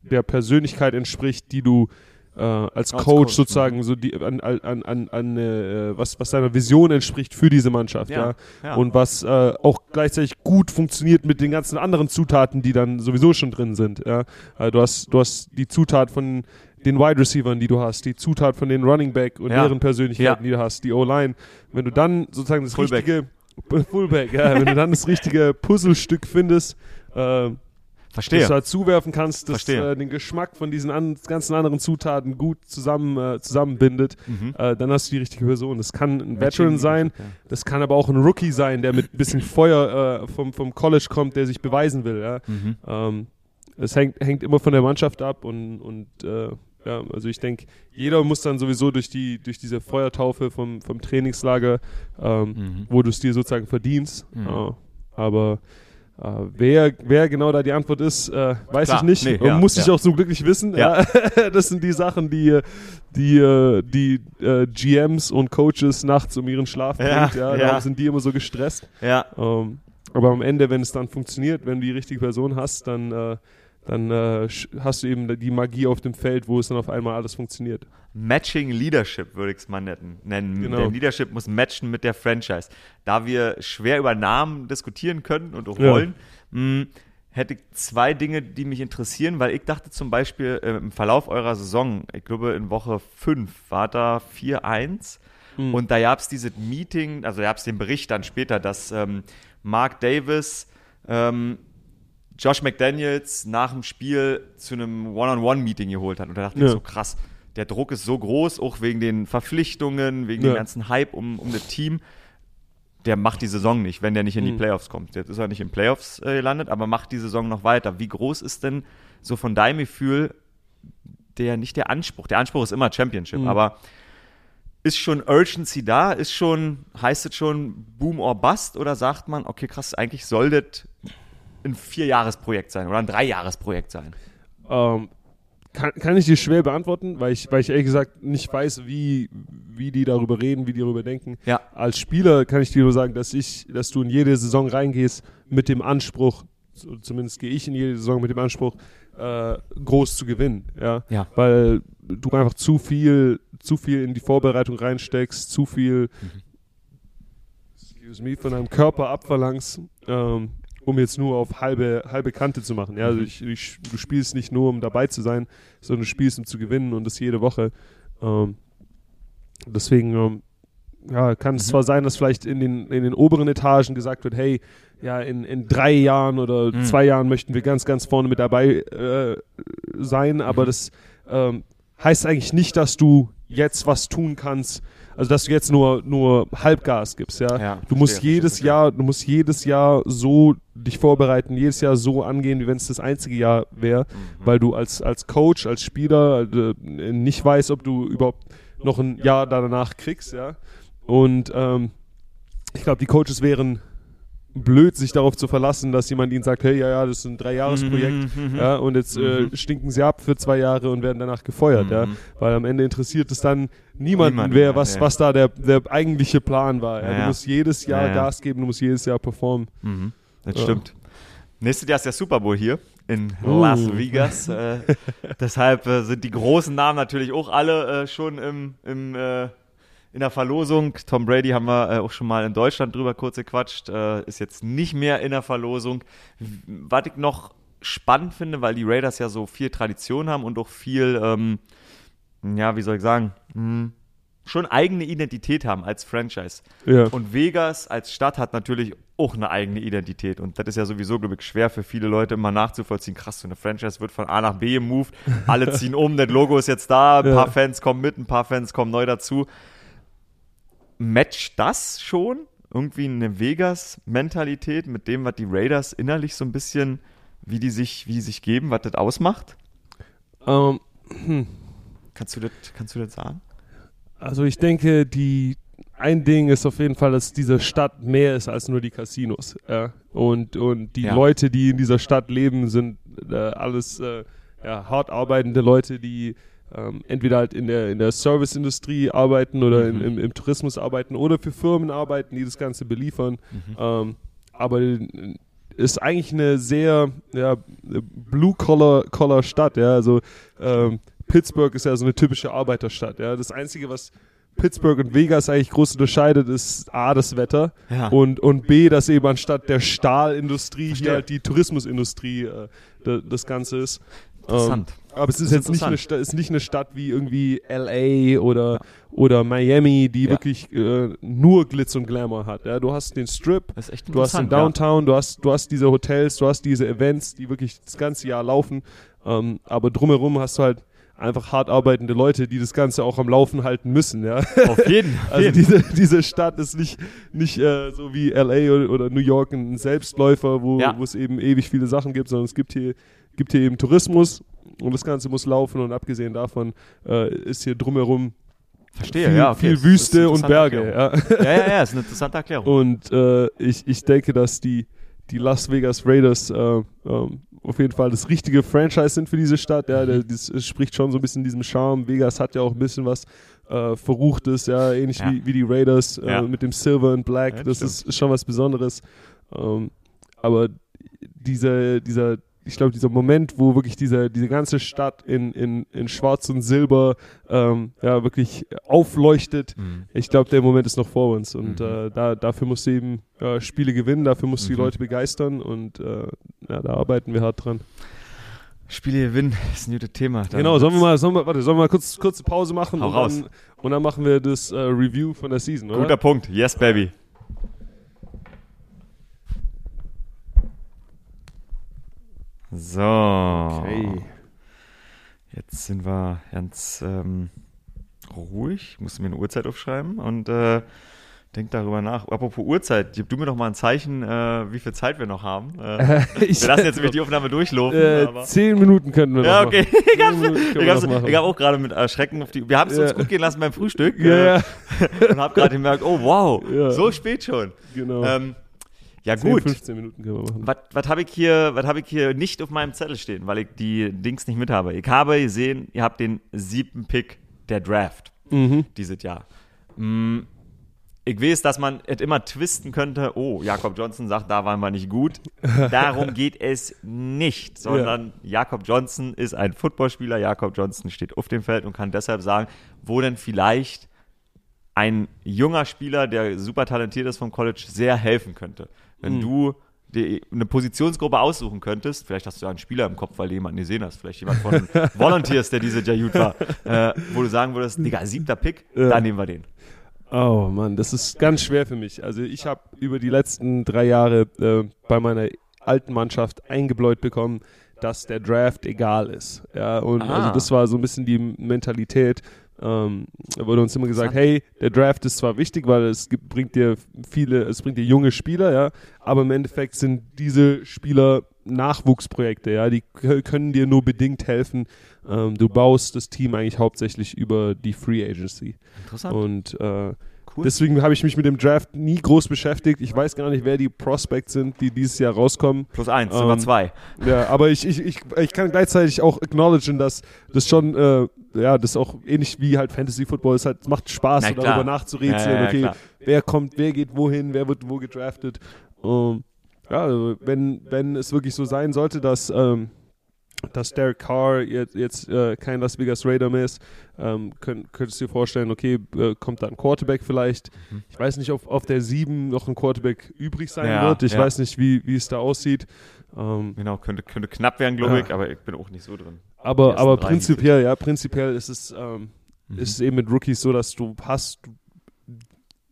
der Persönlichkeit entspricht, die du äh, als, als Coach, Coach, sozusagen ja. so die an, an, an, an äh, was, was deiner Vision entspricht für diese Mannschaft, ja. ja. ja. Und was äh, auch gleichzeitig gut funktioniert mit den ganzen anderen Zutaten, die dann sowieso schon drin sind. Ja. Äh, du hast, du hast die Zutat von den Wide Receivers, die du hast, die Zutat von den Running Back und deren Persönlichkeiten, die du hast, die O-Line. Wenn du dann sozusagen das Fullback. richtige Fullback, ja, wenn du dann das richtige Puzzlestück findest, äh, Verstehe. Dass du halt zuwerfen kannst, dass äh, den Geschmack von diesen an, ganzen anderen Zutaten gut zusammen, äh, zusammenbindet. Mhm. Äh, dann hast du die richtige Person. Das kann ein Veteran sein, das kann aber auch ein Rookie sein, der mit ein bisschen Feuer äh, vom, vom College kommt, der sich beweisen will. Ja? Mhm. Ähm, es hängt, hängt immer von der Mannschaft ab und, und äh, ja, also ich denke, jeder muss dann sowieso durch die durch diese Feuertaufe vom, vom Trainingslager, ähm, mhm. wo du es dir sozusagen verdienst. Mhm. Uh, aber äh, wer, wer genau da die Antwort ist, äh, weiß Klar, ich nicht. Nee, ja, muss ja. ich auch zum Glück nicht wissen. Ja. das sind die Sachen, die die, äh, die äh, GMs und Coaches nachts um ihren Schlaf bringt. Ja, ja. sind die immer so gestresst. Ja. Ähm, aber am Ende, wenn es dann funktioniert, wenn du die richtige Person hast, dann äh, dann äh, hast du eben die Magie auf dem Feld, wo es dann auf einmal alles funktioniert. Matching Leadership würde ich es mal nennen. Genau. Der Leadership muss matchen mit der Franchise. Da wir schwer über Namen diskutieren können und auch ja. wollen, mh, hm, hätte ich zwei Dinge, die mich interessieren, weil ich dachte zum Beispiel äh, im Verlauf eurer Saison, ich glaube in Woche 5 war da 4-1 mhm. und da gab es dieses Meeting, also gab es den Bericht dann später, dass ähm, Mark Davis ähm, Josh McDaniels nach dem Spiel zu einem One-on-One-Meeting geholt hat. Und da dachte ja. ich so, krass, der Druck ist so groß, auch wegen den Verpflichtungen, wegen ja. dem ganzen Hype um, um das Team. Der macht die Saison nicht, wenn der nicht in die mhm. Playoffs kommt. Jetzt ist er nicht in Playoffs äh, gelandet, aber macht die Saison noch weiter. Wie groß ist denn so von deinem Gefühl der, nicht der Anspruch, der Anspruch ist immer Championship, mhm. aber ist schon Urgency da? Ist schon, heißt es schon Boom or Bust? Oder sagt man, okay, krass, eigentlich soll das ein Vierjahresprojekt sein oder ein Dreijahresprojekt sein? Ähm, kann, kann ich dir schwer beantworten, weil ich, weil ich ehrlich gesagt nicht weiß, wie, wie die darüber reden, wie die darüber denken. Ja. Als Spieler kann ich dir nur sagen, dass ich, dass du in jede Saison reingehst mit dem Anspruch, zumindest gehe ich in jede Saison mit dem Anspruch, äh, groß zu gewinnen. Ja? ja. Weil du einfach zu viel, zu viel in die Vorbereitung reinsteckst, zu viel mhm. excuse me, von deinem Körper abverlangst. Ähm, um jetzt nur auf halbe, halbe Kante zu machen. Ja, also mhm. ich, ich, du spielst nicht nur, um dabei zu sein, sondern du spielst, um zu gewinnen und das jede Woche. Ähm, deswegen ähm, ja, kann es mhm. zwar sein, dass vielleicht in den, in den oberen Etagen gesagt wird, hey, ja, in, in drei Jahren oder mhm. zwei Jahren möchten wir ganz, ganz vorne mit dabei äh, sein, aber mhm. das ähm, heißt eigentlich nicht, dass du jetzt was tun kannst, also dass du jetzt nur nur Halbgas gibst, ja. ja du musst verstehe, jedes verstehe. Jahr, du musst jedes Jahr so dich vorbereiten, jedes Jahr so angehen, wie wenn es das einzige Jahr wäre, mhm. weil du als als Coach, als Spieler äh, nicht weißt, ob du überhaupt noch ein Jahr danach kriegst, ja. Und ähm, ich glaube, die Coaches wären blöd, sich darauf zu verlassen, dass jemand ihnen sagt, hey, ja, ja, das ist ein Dreijahresprojekt, mhm, mhm, mhm. ja, und jetzt äh, mhm. stinken sie ab für zwei Jahre und werden danach gefeuert, mhm. ja, weil am Ende interessiert es dann niemanden, Niemand wer, was, ja. was da der, der eigentliche Plan war. Ja. Ja, du musst jedes Jahr Gas geben, du musst jedes Jahr performen. Mhm. Das stimmt. Nächstes Jahr ist der Super Bowl hier in uh. Las Vegas. äh, deshalb äh, sind die großen Namen natürlich auch alle äh, schon im, im äh, in der Verlosung. Tom Brady haben wir äh, auch schon mal in Deutschland drüber kurz gequatscht, äh, ist jetzt nicht mehr in der Verlosung. Was ich noch spannend finde, weil die Raiders ja so viel Tradition haben und auch viel, ähm, ja, wie soll ich sagen, hm, schon eigene Identität haben als Franchise. Ja. Und Vegas als Stadt hat natürlich auch eine eigene Identität. Und das ist ja sowieso, glaube ich, schwer für viele Leute immer nachzuvollziehen. Krass, so eine Franchise wird von A nach B gemoved, alle ziehen um, das Logo ist jetzt da, ein paar Fans kommen mit, ein paar Fans kommen neu dazu. Matcht das schon? Irgendwie eine Vegas-Mentalität mit dem, was die Raiders innerlich so ein bisschen, wie die sich, wie die sich geben, was das ausmacht? Um, ähm, hm. kannst, du das, kannst du das sagen? Also ich denke, die ein Ding ist auf jeden Fall, dass diese Stadt mehr ist als nur die Casinos. Ja? Und, und die ja. Leute, die in dieser Stadt leben, sind äh, alles äh, ja, hart arbeitende Leute, die ähm, entweder halt in der, in der Serviceindustrie arbeiten oder mhm. in, im, im, Tourismus arbeiten oder für Firmen arbeiten, die das Ganze beliefern. Mhm. Ähm, aber ist eigentlich eine sehr ja, Blue-Collar-Stadt. Ja? Also ähm, Pittsburgh ist ja so eine typische Arbeiterstadt. Ja? Das Einzige, was Pittsburgh und Vegas eigentlich groß unterscheidet, ist A, das Wetter ja. und, und B, dass eben anstatt der Stahlindustrie Verstehe. hier halt die Tourismusindustrie äh, das Ganze ist. Interessant. Ähm, aber es ist, ist jetzt nicht eine, Stadt, ist nicht eine Stadt wie irgendwie LA oder, ja. oder Miami, die ja. wirklich äh, nur Glitz und Glamour hat. Ja, du hast den Strip, du hast den Downtown, du, hast, du hast diese Hotels, du hast diese Events, die wirklich das ganze Jahr laufen. Ähm, aber drumherum hast du halt einfach hart arbeitende Leute, die das Ganze auch am Laufen halten müssen, ja. Auf jeden Fall. Also diese, diese Stadt ist nicht, nicht äh, so wie LA oder, oder, New York ein Selbstläufer, wo, ja. wo es eben ewig viele Sachen gibt, sondern es gibt hier, gibt hier eben Tourismus und das Ganze muss laufen und abgesehen davon äh, ist hier drumherum Verstehe, viel, ja. Okay. Viel Wüste und Berge. Ja. ja, ja, ja, ist eine interessante Erklärung. Und äh, ich, ich denke, dass die, die Las Vegas Raiders äh, ähm, auf jeden Fall das richtige Franchise sind für diese Stadt. Ja, der, mhm. das spricht schon so ein bisschen diesem Charme. Vegas hat ja auch ein bisschen was äh, Verruchtes, ja, ähnlich ja. Wie, wie die Raiders äh, ja. mit dem Silver und Black. Das, das ist schon was Besonderes. Ähm, aber dieser, dieser ich glaube, dieser Moment, wo wirklich diese, diese ganze Stadt in, in, in Schwarz und Silber ähm, ja, wirklich aufleuchtet, mhm. ich glaube, der Moment ist noch vor uns. Und mhm. äh, da, dafür musst du eben äh, Spiele gewinnen, dafür musst du mhm. die Leute begeistern und äh, ja, da arbeiten wir hart dran. Spiele gewinnen ist ein gutes Thema. Genau, sollen wir mal, sollen wir, warte, sollen wir mal kurz, kurze Pause machen Hau und, raus. Dann, und dann machen wir das äh, Review von der Season, oder? Guter Punkt. Yes, baby. So. Okay. Jetzt sind wir ganz ähm, ruhig. Ich muss mir eine Uhrzeit aufschreiben und äh, denk darüber nach. Apropos Uhrzeit, gib du mir doch mal ein Zeichen, äh, wie viel Zeit wir noch haben. Äh, wir lassen jetzt nämlich die Aufnahme durchlaufen. Äh, zehn Minuten könnten wir ja, noch okay. machen. ich habe hab auch gerade mit Erschrecken auf die. Wir haben es ja. uns gut gehen lassen beim Frühstück. Ja, äh, und habe gerade gemerkt, oh wow, ja. so spät schon. Genau. Ähm, ja, 10, gut. 15 Minuten können wir machen. Was, was habe ich, hier, hab ich hier nicht auf meinem Zettel stehen, weil ich die Dings nicht mit habe? Ich habe gesehen, ihr habt den siebten Pick der Draft mhm. dieses Jahr. Mm, ich weiß, dass man es immer twisten könnte. Oh, Jakob Johnson sagt, da waren wir nicht gut. Darum geht es nicht, sondern ja. Jakob Johnson ist ein Footballspieler. Jakob Johnson steht auf dem Feld und kann deshalb sagen, wo denn vielleicht ein junger Spieler, der super talentiert ist vom College, sehr helfen könnte. Wenn mhm. du die, eine Positionsgruppe aussuchen könntest, vielleicht hast du ja einen Spieler im Kopf, weil du jemanden gesehen hast, vielleicht jemand von Volunteers, der diese Jayut war, äh, wo du sagen würdest, Digga, siebter Pick, ja. da nehmen wir den. Oh Mann, das ist ganz schwer für mich. Also ich habe über die letzten drei Jahre äh, bei meiner alten Mannschaft eingebläut bekommen, dass der Draft egal ist. Ja, und ah. also das war so ein bisschen die Mentalität. Ähm, da wurde uns immer gesagt, hey, der Draft ist zwar wichtig, weil es gibt, bringt dir viele, es bringt dir junge Spieler, ja, aber im Endeffekt sind diese Spieler Nachwuchsprojekte, ja, die können dir nur bedingt helfen. Ähm, du baust das Team eigentlich hauptsächlich über die Free Agency. Interessant. Und äh, Cool. Deswegen habe ich mich mit dem Draft nie groß beschäftigt. Ich weiß gar nicht, wer die Prospects sind, die dieses Jahr rauskommen. Plus eins, ähm, sind wir zwei. Ja, aber ich, ich, ich, ich kann gleichzeitig auch acknowledgen, dass das schon, äh, ja, das auch ähnlich wie halt Fantasy Football ist, halt, macht Spaß, Na, darüber nachzurätseln. Ja, ja, okay, klar. wer kommt, wer geht wohin, wer wird wo gedraftet. Um, ja, also wenn, wenn es wirklich so sein sollte, dass ähm, dass Derek Carr jetzt, jetzt äh, kein Las Vegas Raider mehr ist, ähm, könnt, könntest du dir vorstellen, okay, äh, kommt da ein Quarterback vielleicht. Mhm. Ich weiß nicht, ob auf der 7 noch ein Quarterback übrig sein ja, wird. Ich ja. weiß nicht, wie, wie es da aussieht. Ähm, genau, könnte, könnte knapp werden, glaube ich, aber ich bin auch nicht so drin. Aber, aber prinzipiell, ja, prinzipiell ist es, ähm, mhm. ist es eben mit Rookies so, dass du hast,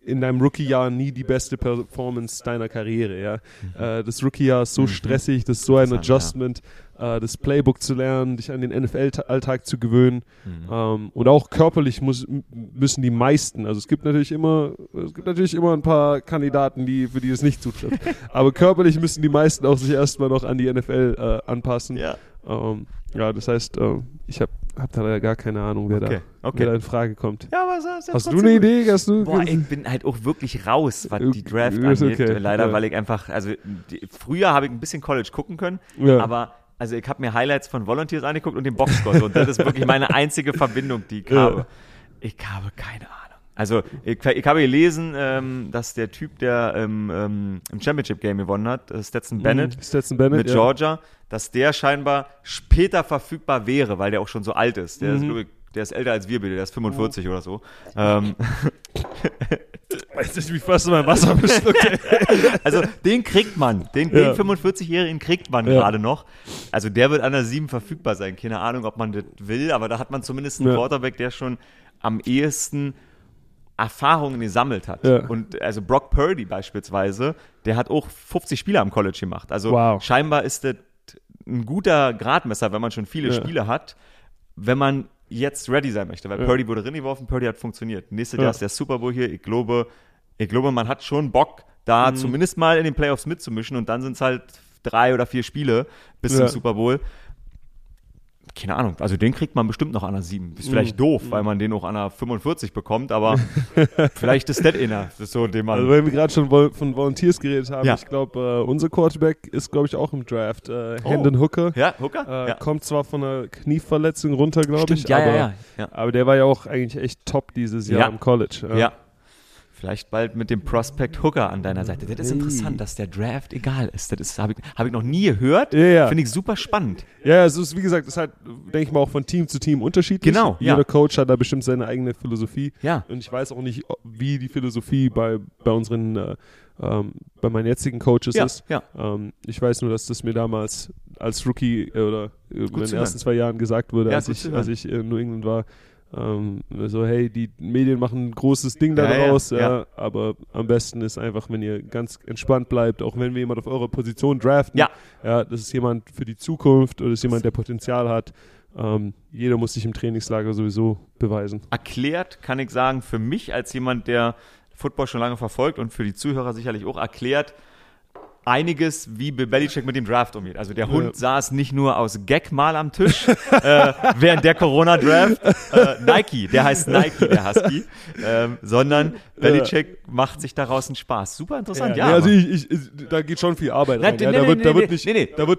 in deinem Rookie-Jahr nie die beste Performance deiner Karriere. Ja? Mhm. Äh, das Rookie-Jahr ist so mhm. stressig, das ist so ein Adjustment. Ja. Äh, das Playbook zu lernen, dich an den NFL-Alltag zu gewöhnen. Mhm. Ähm, und auch körperlich muss, müssen die meisten, also es gibt natürlich immer, es gibt natürlich immer ein paar Kandidaten, die, für die es nicht zutrifft. Aber körperlich müssen die meisten auch sich erstmal noch an die NFL äh, anpassen. Ja. Ähm, ja, das heißt, äh, ich habe hab da gar keine Ahnung, wer, okay, da, okay. wer da in Frage kommt. Ja, aber so, Hast du eine Idee? Hast du Boah, ich bin halt auch wirklich raus, was die Draft angeht. Okay. Leider, ja. weil ich einfach, also die, früher habe ich ein bisschen College gucken können, ja. aber also ich habe mir Highlights von Volunteers angeguckt und den Boxscore und das ist wirklich meine einzige Verbindung, die ich habe. Ich habe keine Ahnung. Also ich, ich habe gelesen, ähm, dass der Typ, der ähm, ähm, im Championship Game gewonnen hat, äh, Stetson mhm. Bennett, mm, Stetson Bennett mit ja. Georgia, dass der scheinbar später verfügbar wäre, weil der auch schon so alt ist. Der, mhm. ist, der ist älter als wir bitte, der ist 45 oh. oder so. Ähm, Weiß nicht, wie fast mein Wasser beschluckt. also den kriegt man, den, ja. den 45-Jährigen kriegt man ja. gerade noch. Also der wird an der 7 verfügbar sein. Keine Ahnung, ob man das will, aber da hat man zumindest einen ja. Quarterback, der schon am ehesten Erfahrungen gesammelt hat. Ja. Und also Brock Purdy beispielsweise, der hat auch 50 Spiele am College gemacht. Also wow. scheinbar ist das ein guter Gradmesser, wenn man schon viele. Spiele hat, wenn man jetzt ready sein möchte. Weil ja. Purdy wurde reingeworfen, Purdy hat funktioniert. Nächstes Jahr ist der Super Bowl hier. Ich glaube, ich glaube, man hat schon Bock, da mhm. zumindest mal in den Playoffs mitzumischen und dann sind es halt drei oder vier Spiele bis zum Super Bowl keine Ahnung, also den kriegt man bestimmt noch an der 7. Ist vielleicht mm. doof, weil man den auch an der 45 bekommt, aber vielleicht ist das inner. Das ist so, den man. Also, weil wir gerade schon von Volunteers geredet haben, ja. ich glaube, uh, unser Quarterback ist, glaube ich, auch im Draft. Hendon oh. Hooker. Ja, Hooker. Uh, ja. Kommt zwar von einer Knieverletzung runter, glaube ich, ja, aber, ja, aber der war ja auch eigentlich echt top dieses Jahr im College. Ja. Vielleicht bald mit dem Prospect Hooker an deiner Seite. Das ist interessant, dass der Draft egal ist. Das habe ich, hab ich noch nie gehört. Ja, ja. Finde ich super spannend. Ja, es ist, wie gesagt, es ist halt, denke ich mal, auch von Team zu Team unterschiedlich. Genau. Jeder ja. Coach hat da bestimmt seine eigene Philosophie. Ja. Und ich weiß auch nicht, wie die Philosophie bei, bei unseren, äh, ähm, bei meinen jetzigen Coaches ist. Ja. Ähm, ich weiß nur, dass das mir damals als Rookie äh, oder äh, in den ersten zwei Jahren gesagt wurde, als ich, als ich in New England war ähm, so, hey, die Medien machen ein großes Ding daraus, ja, ja, ja, aber am besten ist einfach, wenn ihr ganz entspannt bleibt, auch wenn wir jemand auf eurer Position draften, ja. ja, das ist jemand für die Zukunft oder ist jemand, der Potenzial hat. Ähm, jeder muss sich im Trainingslager sowieso beweisen. Erklärt kann ich sagen, für mich als jemand, der Football schon lange verfolgt und für die Zuhörer sicherlich auch erklärt, einiges, wie Bill Belichick mit dem Draft umgeht. Also der Hund ja. saß nicht nur aus Gag mal am Tisch äh, während der Corona-Draft, äh, Nike, der heißt Nike, der Husky, ähm, sondern Belichick ja. macht sich daraus einen Spaß. Super interessant, ja. ja also ich, ich, da geht schon viel Arbeit rein. Da, wird,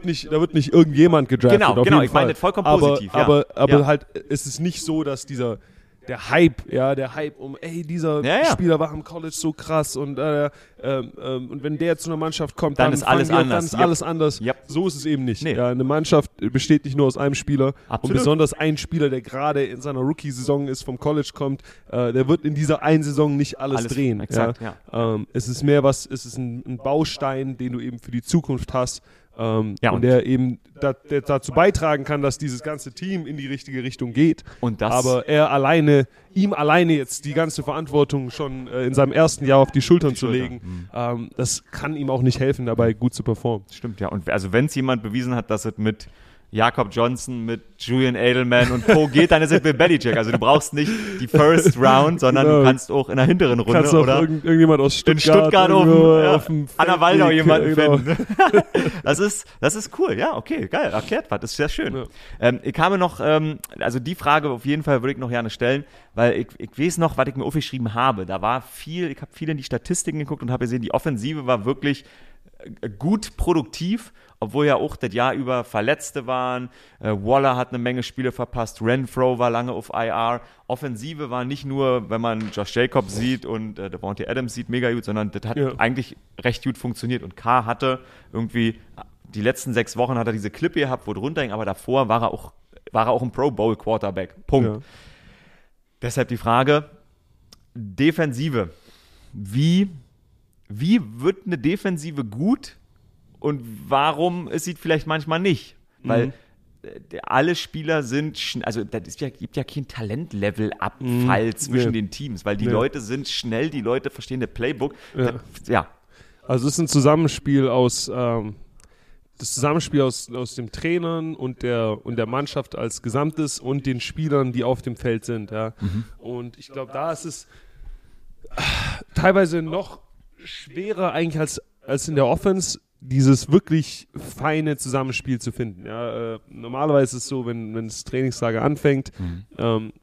nicht, da, wird irgendjemand gedraftet. Genau, genau, ich meine das vollkommen positiv. Aber, aber, aber halt, es ist nicht so, dass dieser der Hype, ja, der Hype um, ey, dieser ja, ja. Spieler war am College so krass und, äh, ähm, ähm, und wenn der zu einer Mannschaft kommt, dann, dann ist alles anders. Dann ist yep. alles anders. Yep. So ist es eben nicht. Nee. Ja, eine Mannschaft besteht nicht nur aus einem Spieler Absolut. und besonders ein Spieler, der gerade in seiner Rookie-Saison ist, vom College kommt, äh, der wird in dieser einen Saison nicht alles, alles drehen. Exakt, ja. Ähm, es ist mehr was, es ist ein, ein Baustein, den du eben für die Zukunft hast ähm, ja, und, und, der eben da, der dazu beitragen kann, dass dieses ganze Team in die richtige Richtung geht. Und das Aber er alleine, ihm alleine jetzt die ganze Verantwortung schon äh, in seinem ersten Jahr auf die Schultern die zu Schulter. legen, mhm. ähm, das kann ihm auch nicht helfen, dabei gut zu performen. Stimmt, ja. Und also wenn es jemand bewiesen hat, dass es mit Jakob Johnson mit Julian Edelman und Co. geht, dann ist es Bill Belichick. Also du brauchst nicht die First Round, sondern genau. du kannst auch in der hinteren Runde kannst oder irgend, irgendjemand aus Stuttgart, in Stuttgart auf, ja, auf dem Anna Waldau jemanden genau. finden. das ist das ist cool. Ja, okay, geil. Erklärt was. Das ist sehr schön. Ja. Ähm, ich habe noch, ähm, also die Frage auf jeden Fall würde ich noch gerne stellen, weil ich, ich weiß noch, was ich mir aufgeschrieben habe. Da war viel, ich habe viel in die Statistiken geguckt und habe gesehen, die Offensive war wirklich gut produktiv obwohl ja auch das Jahr über Verletzte waren. Äh, Waller hat eine Menge Spiele verpasst. Renfro war lange auf IR. Offensive war nicht nur, wenn man Josh Jacobs sieht und äh, Devontae Adams sieht, mega gut, sondern das hat ja. eigentlich recht gut funktioniert. Und K hatte irgendwie, die letzten sechs Wochen hat er diese Clip gehabt, wo drunter hing, aber davor war er auch, war er auch ein Pro Bowl Quarterback. Punkt. Ja. Deshalb die Frage, Defensive. Wie, wie wird eine Defensive gut, und warum es sieht vielleicht manchmal nicht. Weil mhm. äh, alle Spieler sind, also es ja, gibt ja kein Talentlevel-Abfall mm, zwischen nee. den Teams, weil die nee. Leute sind schnell, die Leute verstehen das Playbook. Ja. ja. Also es ist ein Zusammenspiel aus ähm, das Zusammenspiel aus, aus dem Trainern und der und der Mannschaft als Gesamtes und den Spielern, die auf dem Feld sind. Ja. Mhm. Und ich glaube, da ist es teilweise noch schwerer eigentlich als, als in der Offense, dieses wirklich feine Zusammenspiel zu finden. Ja, äh, normalerweise ist es so, wenn, wenn das Trainingslager anfängt, mhm. ähm,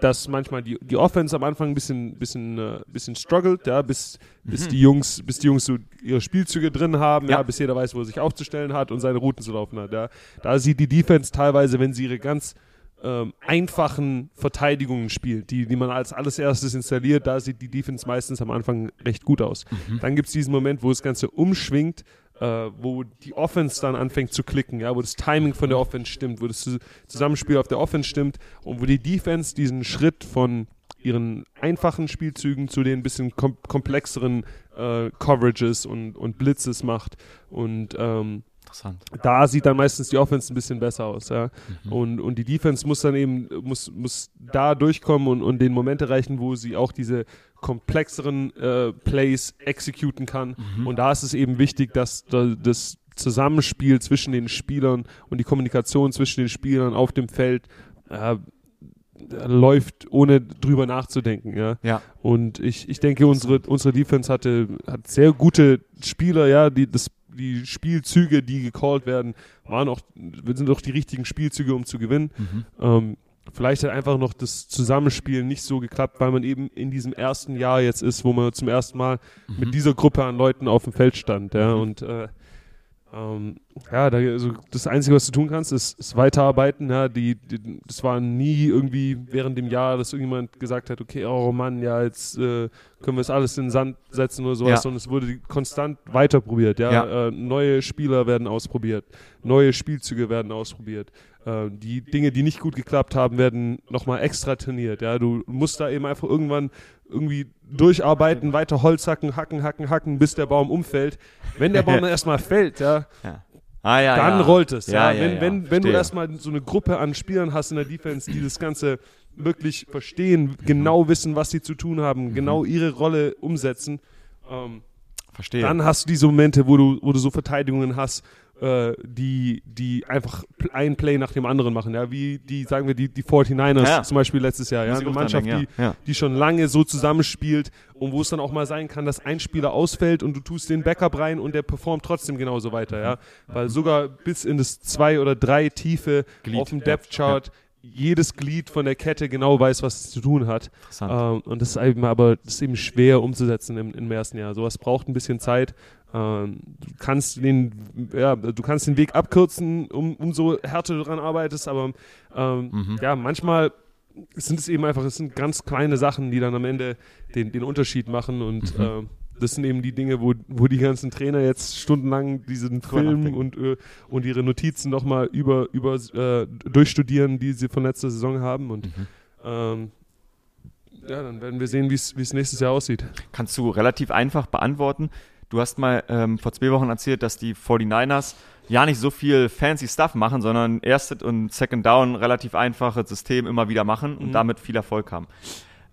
dass manchmal die, die Offense am Anfang ein bisschen, bisschen, äh, bisschen struggelt, ja, bis, mhm. bis die Jungs, bis die Jungs so ihre Spielzüge drin haben, ja. ja. bis jeder weiß, wo er sich aufzustellen hat und seine Routen zu laufen hat. Ja. Da sieht die Defense teilweise, wenn sie ihre ganz ähm, einfachen Verteidigungen spielt, die, die man als alles erstes installiert, da sieht die Defense meistens am Anfang recht gut aus. Mhm. Dann gibt es diesen Moment, wo das Ganze umschwingt, äh, wo die Offense dann anfängt zu klicken, ja, wo das Timing von der Offense stimmt, wo das Zusammenspiel auf der Offense stimmt und wo die Defense diesen Schritt von ihren einfachen Spielzügen zu den bisschen kom komplexeren äh, Coverages und, und Blitzes macht und ähm, Interessant. Da sieht dann meistens die Offense ein bisschen besser aus, ja. Mhm. Und, und die Defense muss dann eben, muss, muss da durchkommen und, und den Moment erreichen, wo sie auch diese komplexeren äh, Plays exekuten kann. Mhm. Und da ist es eben wichtig, dass da, das Zusammenspiel zwischen den Spielern und die Kommunikation zwischen den Spielern auf dem Feld äh, läuft, ohne drüber nachzudenken, ja. ja. Und ich, ich denke, unsere, unsere Defense hatte, hat sehr gute Spieler, ja, die das die Spielzüge, die gecallt werden, waren auch, sind doch die richtigen Spielzüge, um zu gewinnen. Mhm. Ähm, vielleicht hat einfach noch das Zusammenspiel nicht so geklappt, weil man eben in diesem ersten Jahr jetzt ist, wo man zum ersten Mal mhm. mit dieser Gruppe an Leuten auf dem Feld stand. Ja, mhm. und äh, ähm, ja, da, also das Einzige, was du tun kannst, ist, ist weiterarbeiten. Ja, die, die, das war nie irgendwie während dem Jahr, dass irgendjemand gesagt hat, okay, oh Mann, ja, jetzt äh, können wir es alles in den Sand setzen oder sowas, ja. sondern es wurde konstant weiterprobiert. Ja, ja. Äh, neue Spieler werden ausprobiert, neue Spielzüge werden ausprobiert. Äh, die Dinge, die nicht gut geklappt haben, werden nochmal extra trainiert. Ja, du musst da eben einfach irgendwann irgendwie durcharbeiten, weiter Holz hacken, hacken, hacken, hacken, bis der Baum umfällt. Wenn der Baum dann erstmal fällt, ja, ja. Ah, ja, dann ja. rollt es. Ja, ja. wenn, wenn, wenn du erstmal so eine Gruppe an Spielern hast in der Defense, die das Ganze wirklich verstehen, genau wissen, was sie zu tun haben, mhm. genau ihre Rolle umsetzen, ähm, Verstehe. dann hast du diese Momente, wo du, wo du so Verteidigungen hast, äh, die, die einfach ein Play nach dem anderen machen, ja, wie die, sagen wir, die, die 49ers ja. zum Beispiel letztes Jahr, ja, eine Mannschaft, die, die schon lange so zusammenspielt und wo es dann auch mal sein kann, dass ein Spieler ausfällt und du tust den Backup rein und der performt trotzdem genauso weiter, ja, weil sogar bis in das zwei oder drei Tiefe Glied. auf dem Depth Chart jedes Glied von der Kette genau weiß, was es zu tun hat. Ähm, und das ist eben aber das ist eben schwer umzusetzen im, im ersten Jahr. Sowas braucht ein bisschen Zeit. Ähm, du kannst den, ja, du kannst den Weg abkürzen, um, umso härter du daran arbeitest, aber ähm, mhm. ja, manchmal sind es eben einfach, es sind ganz kleine Sachen, die dann am Ende den, den Unterschied machen und mhm. äh, das sind eben die Dinge, wo, wo die ganzen Trainer jetzt stundenlang diesen Film und, äh, und ihre Notizen nochmal über, über äh, durchstudieren, die sie von letzter Saison haben. Und mhm. ähm, ja, dann werden wir sehen, wie es nächstes Jahr aussieht. Kannst du relativ einfach beantworten. Du hast mal ähm, vor zwei Wochen erzählt, dass die 49ers ja nicht so viel fancy Stuff machen, sondern Erst und Second Down relativ einfaches System immer wieder machen und mhm. damit viel Erfolg haben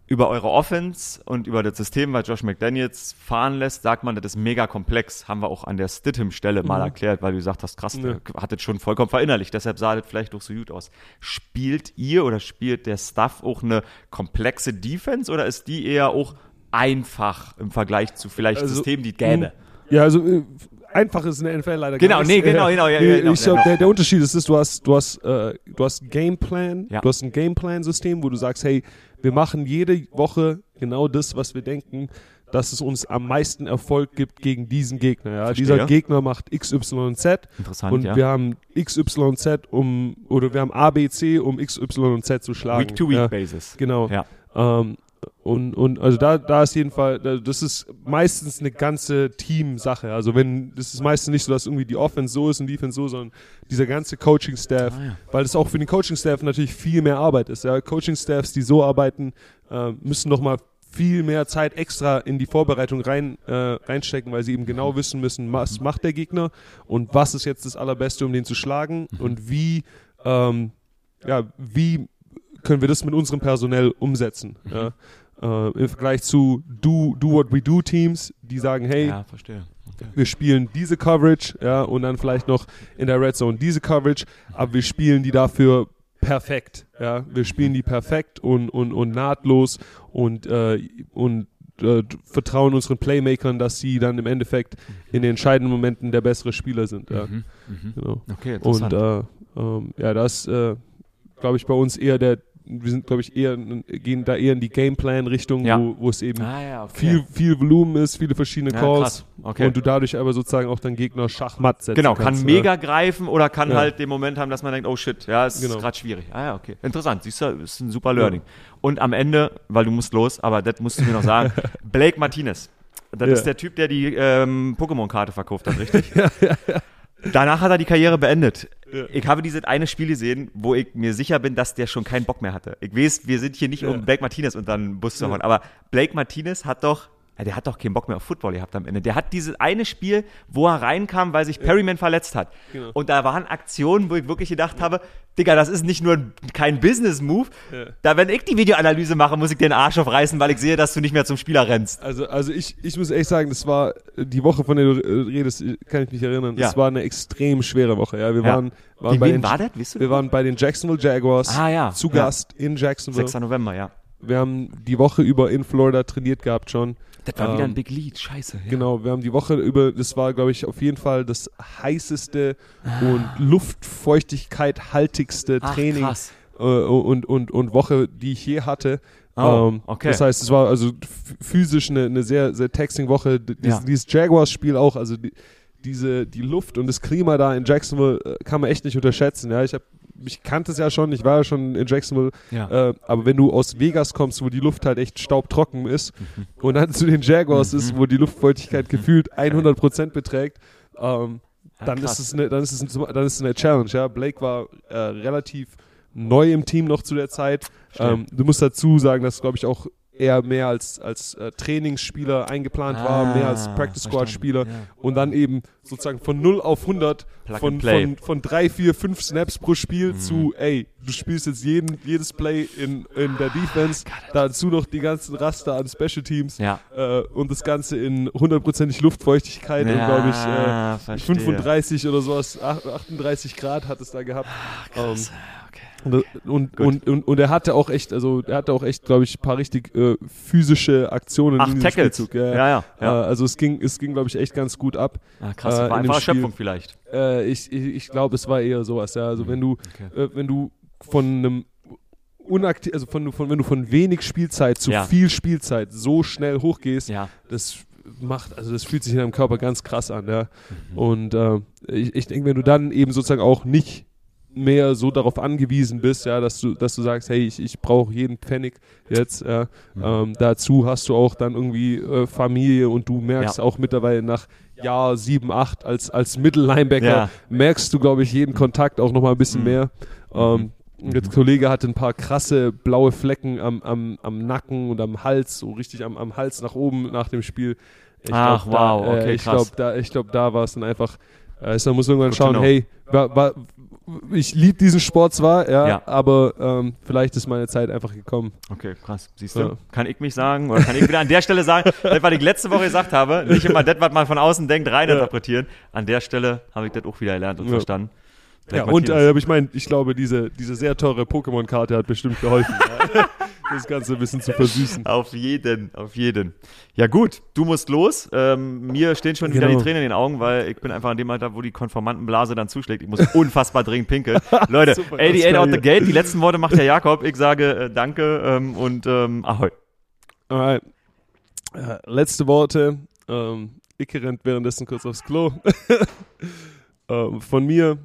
über eure Offense und über das System, was Josh McDaniels fahren lässt, sagt man, das ist mega komplex. Haben wir auch an der Stidham-Stelle mhm. mal erklärt, weil du gesagt hast, krass, ja. hat das schon vollkommen verinnerlicht. Deshalb sah das vielleicht doch so gut aus. Spielt ihr oder spielt der Staff auch eine komplexe Defense oder ist die eher auch einfach im Vergleich zu vielleicht also, Systemen, die gäbe? Ja, also äh, einfach ist in der NFL leider genau, gar nee, genau, genau, ja, genau. Ich glaube, der, der Unterschied ist, ist, du hast, du hast, äh, du hast ein Gameplan, ja. du hast ein Gameplan-System, wo du sagst, hey, wir machen jede Woche genau das, was wir denken, dass es uns am meisten Erfolg gibt gegen diesen Gegner. Ja? Dieser Gegner macht XYZ Interessant, und ja. wir haben XYZ um oder wir haben ABC um XYZ zu schlagen. Week to Week ja? Basis. Genau. Ja. Ähm, und, und also da, da ist jeden Fall, das ist meistens eine ganze Team-Sache. Also wenn, das ist meistens nicht so, dass irgendwie die Offense so ist und die Defense so, sondern dieser ganze Coaching-Staff, ah, ja. weil es auch für den Coaching-Staff natürlich viel mehr Arbeit ist. Ja? Coaching-Staffs, die so arbeiten, äh, müssen nochmal viel mehr Zeit extra in die Vorbereitung rein, äh, reinstecken, weil sie eben genau wissen müssen, was macht der Gegner und was ist jetzt das Allerbeste, um den zu schlagen mhm. und wie ähm, ja, wie können wir das mit unserem Personell umsetzen? Mhm. Ja? Äh, Im Vergleich zu Do, Do What We Do Teams, die sagen, hey, ja, verstehe. Okay. wir spielen diese Coverage, ja, und dann vielleicht noch in der Red Zone diese Coverage, aber wir spielen die dafür perfekt, ja, wir spielen die perfekt und, und, und nahtlos und, äh, und äh, vertrauen unseren Playmakern, dass sie dann im Endeffekt in den entscheidenden Momenten der bessere Spieler sind. Ja. Mhm, mh. genau. Okay, interessant. Und äh, ähm, ja, das äh, glaube ich bei uns eher der wir sind, glaube ich, eher, gehen da eher in die Gameplan-Richtung, ja. wo, wo es eben ah, ja, okay. viel, viel Volumen ist, viele verschiedene Calls. Okay. Und du dadurch aber sozusagen auch deinen Gegner Schachmatt setzen Genau, kannst, kann mega greifen oder kann halt den Moment haben, dass man denkt, oh shit, ja, es genau. ist gerade schwierig. Ah ja, okay. Interessant, siehst du, ist ein super Learning. Und am Ende, weil du musst los, aber das musst du mir noch sagen, Blake Martinez. Das ist der Typ, der die ähm, Pokémon-Karte verkauft hat, richtig? ja, ja, ja. Danach hat er die Karriere beendet. Ja. Ich habe dieses eine Spiel gesehen, wo ich mir sicher bin, dass der schon keinen Bock mehr hatte. Ich weiß, wir sind hier nicht, um Blake Martinez unter den Bus zu hauen, aber Blake Martinez hat doch der hat doch keinen Bock mehr auf Football gehabt am Ende. Der hat dieses eine Spiel, wo er reinkam, weil sich Perryman verletzt hat. Genau. Und da waren Aktionen, wo ich wirklich gedacht ja. habe, Digga, das ist nicht nur kein Business-Move. Ja. Da, wenn ich die Videoanalyse mache, muss ich den Arsch aufreißen, weil ich sehe, dass du nicht mehr zum Spieler rennst. Also, also ich, ich muss echt sagen, das war die Woche, von der du redest, kann ich mich erinnern. Ja. Das war eine extrem schwere Woche. Ja, wir waren, waren bei den, war das? Weißt du wir waren bei den Jacksonville Jaguars ah, ja. zu Gast in Jacksonville. 6. November, ja. Wir haben die Woche über in Florida trainiert gehabt schon. Das war ähm, wieder ein ähm, Big Lead, scheiße. Ja. Genau, wir haben die Woche über, das war, glaube ich, auf jeden Fall das heißeste ah. und Luftfeuchtigkeit haltigste Ach, Training äh, und, und, und Woche, die ich je hatte. Oh, ähm, okay. Das heißt, es war also physisch eine, eine sehr, sehr taxing Woche. Dies, ja. Dieses Jaguars-Spiel auch, also die, diese, die Luft und das Klima da in Jacksonville äh, kann man echt nicht unterschätzen. Ja, ich habe ich kannte es ja schon, ich war ja schon in Jacksonville, ja. äh, aber wenn du aus Vegas kommst, wo die Luft halt echt staubtrocken ist mhm. und dann zu den Jaguars mhm. ist, wo die Luftfeuchtigkeit mhm. gefühlt 100% beträgt, ähm, ja, dann, ist es eine, dann, ist es eine, dann ist es eine Challenge. Ja? Blake war äh, relativ neu im Team noch zu der Zeit. Ähm, du musst dazu sagen, dass, glaube ich, auch eher mehr als, als äh, Trainingsspieler eingeplant ah, war, mehr als Practice Squad Spieler ja. und dann eben sozusagen von 0 auf 100 von, von, von 3, 4, 5 Snaps pro Spiel mhm. zu, ey, du spielst jetzt jeden, jedes Play in, in der Defense, ah, dazu noch die ganzen Raster an Special Teams ja. äh, und das Ganze in hundertprozentig Luftfeuchtigkeit ja, und glaube ich äh, 35 oder sowas, 38 Grad hat es da gehabt. Ach, krass. Um, ähm, und, und, und, und, und, er hatte auch echt, also er hatte auch echt, glaube ich, ein paar richtig äh, physische Aktionen Ach, in diesem Tackles. Spielzug. Ja, ja. ja, ja. Äh, also es ging, es ging, glaube ich, echt ganz gut ab. Ah, krass, äh, war einfach Schöpfung vielleicht. Äh, ich ich, ich glaube, es war eher sowas, ja. Also mhm. wenn du, okay. äh, wenn du von einem unaktiv, also von, von, wenn du von wenig Spielzeit zu ja. viel Spielzeit so schnell hochgehst, ja. das macht, also das fühlt sich in deinem Körper ganz krass an, ja. Mhm. Und äh, ich, ich denke, wenn du dann eben sozusagen auch nicht mehr so darauf angewiesen bist, ja, dass du, dass du sagst, hey, ich, ich brauche jeden Pfennig jetzt. Ja. Mhm. Ähm, dazu hast du auch dann irgendwie äh, Familie und du merkst ja. auch mittlerweile nach Jahr 7, 8 als, als Mittellinebacker, ja. merkst du, glaube ich, jeden Kontakt auch nochmal ein bisschen mhm. mehr. Ähm, mhm. Der Kollege hatte ein paar krasse blaue Flecken am, am, am Nacken und am Hals, so richtig am, am Hals nach oben nach dem Spiel. Ich Ach, glaub, wow, da, äh, okay, ich glaube, da, glaub, da war es dann einfach, äh, da muss irgendwann Good schauen, hey, wa, wa, ich liebe diesen Sport zwar, ja, ja. aber ähm, vielleicht ist meine Zeit einfach gekommen. Okay, krass. Siehst du? Ja. Kann ich mich sagen oder kann ich wieder an der Stelle sagen, das, was ich letzte Woche gesagt habe, nicht immer das, was man von außen denkt, reininterpretieren. Ja. An der Stelle habe ich das auch wieder gelernt und verstanden. Ja, und äh, ich meine, ich glaube, diese, diese sehr teure Pokémon-Karte hat bestimmt geholfen, das Ganze ein bisschen zu versüßen. Auf jeden, auf jeden. Ja gut, du musst los. Ähm, mir stehen schon genau. wieder die Tränen in den Augen, weil ich bin einfach an dem Alter, wo die Konformantenblase dann zuschlägt. Ich muss unfassbar dringend pinkeln. Leute, Super, 88 out the gate. Die letzten Worte macht der Jakob. Ich sage äh, danke ähm, und ähm, ahoi. Alright. Äh, letzte Worte. Ähm, Icke rennt währenddessen kurz aufs Klo. ähm, von mir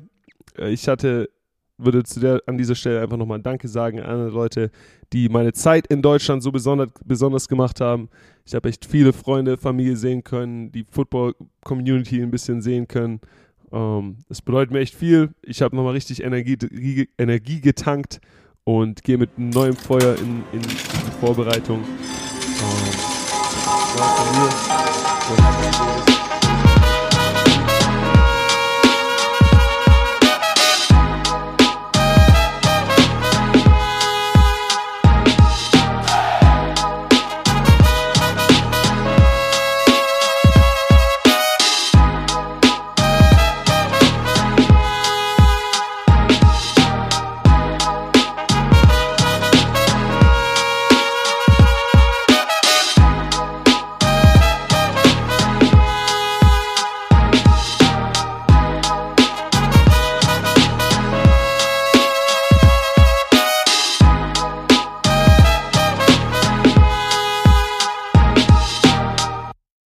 äh, ich hatte, würde zu der, an dieser Stelle einfach nochmal Danke sagen an alle Leute, die meine Zeit in Deutschland so besonders, besonders gemacht haben. Ich habe echt viele Freunde, Familie sehen können, die Football-Community ein bisschen sehen können. Ähm, das bedeutet mir echt viel. Ich habe nochmal richtig Energie, Energie getankt und gehe mit neuem Feuer in, in, in die Vorbereitung. Ähm,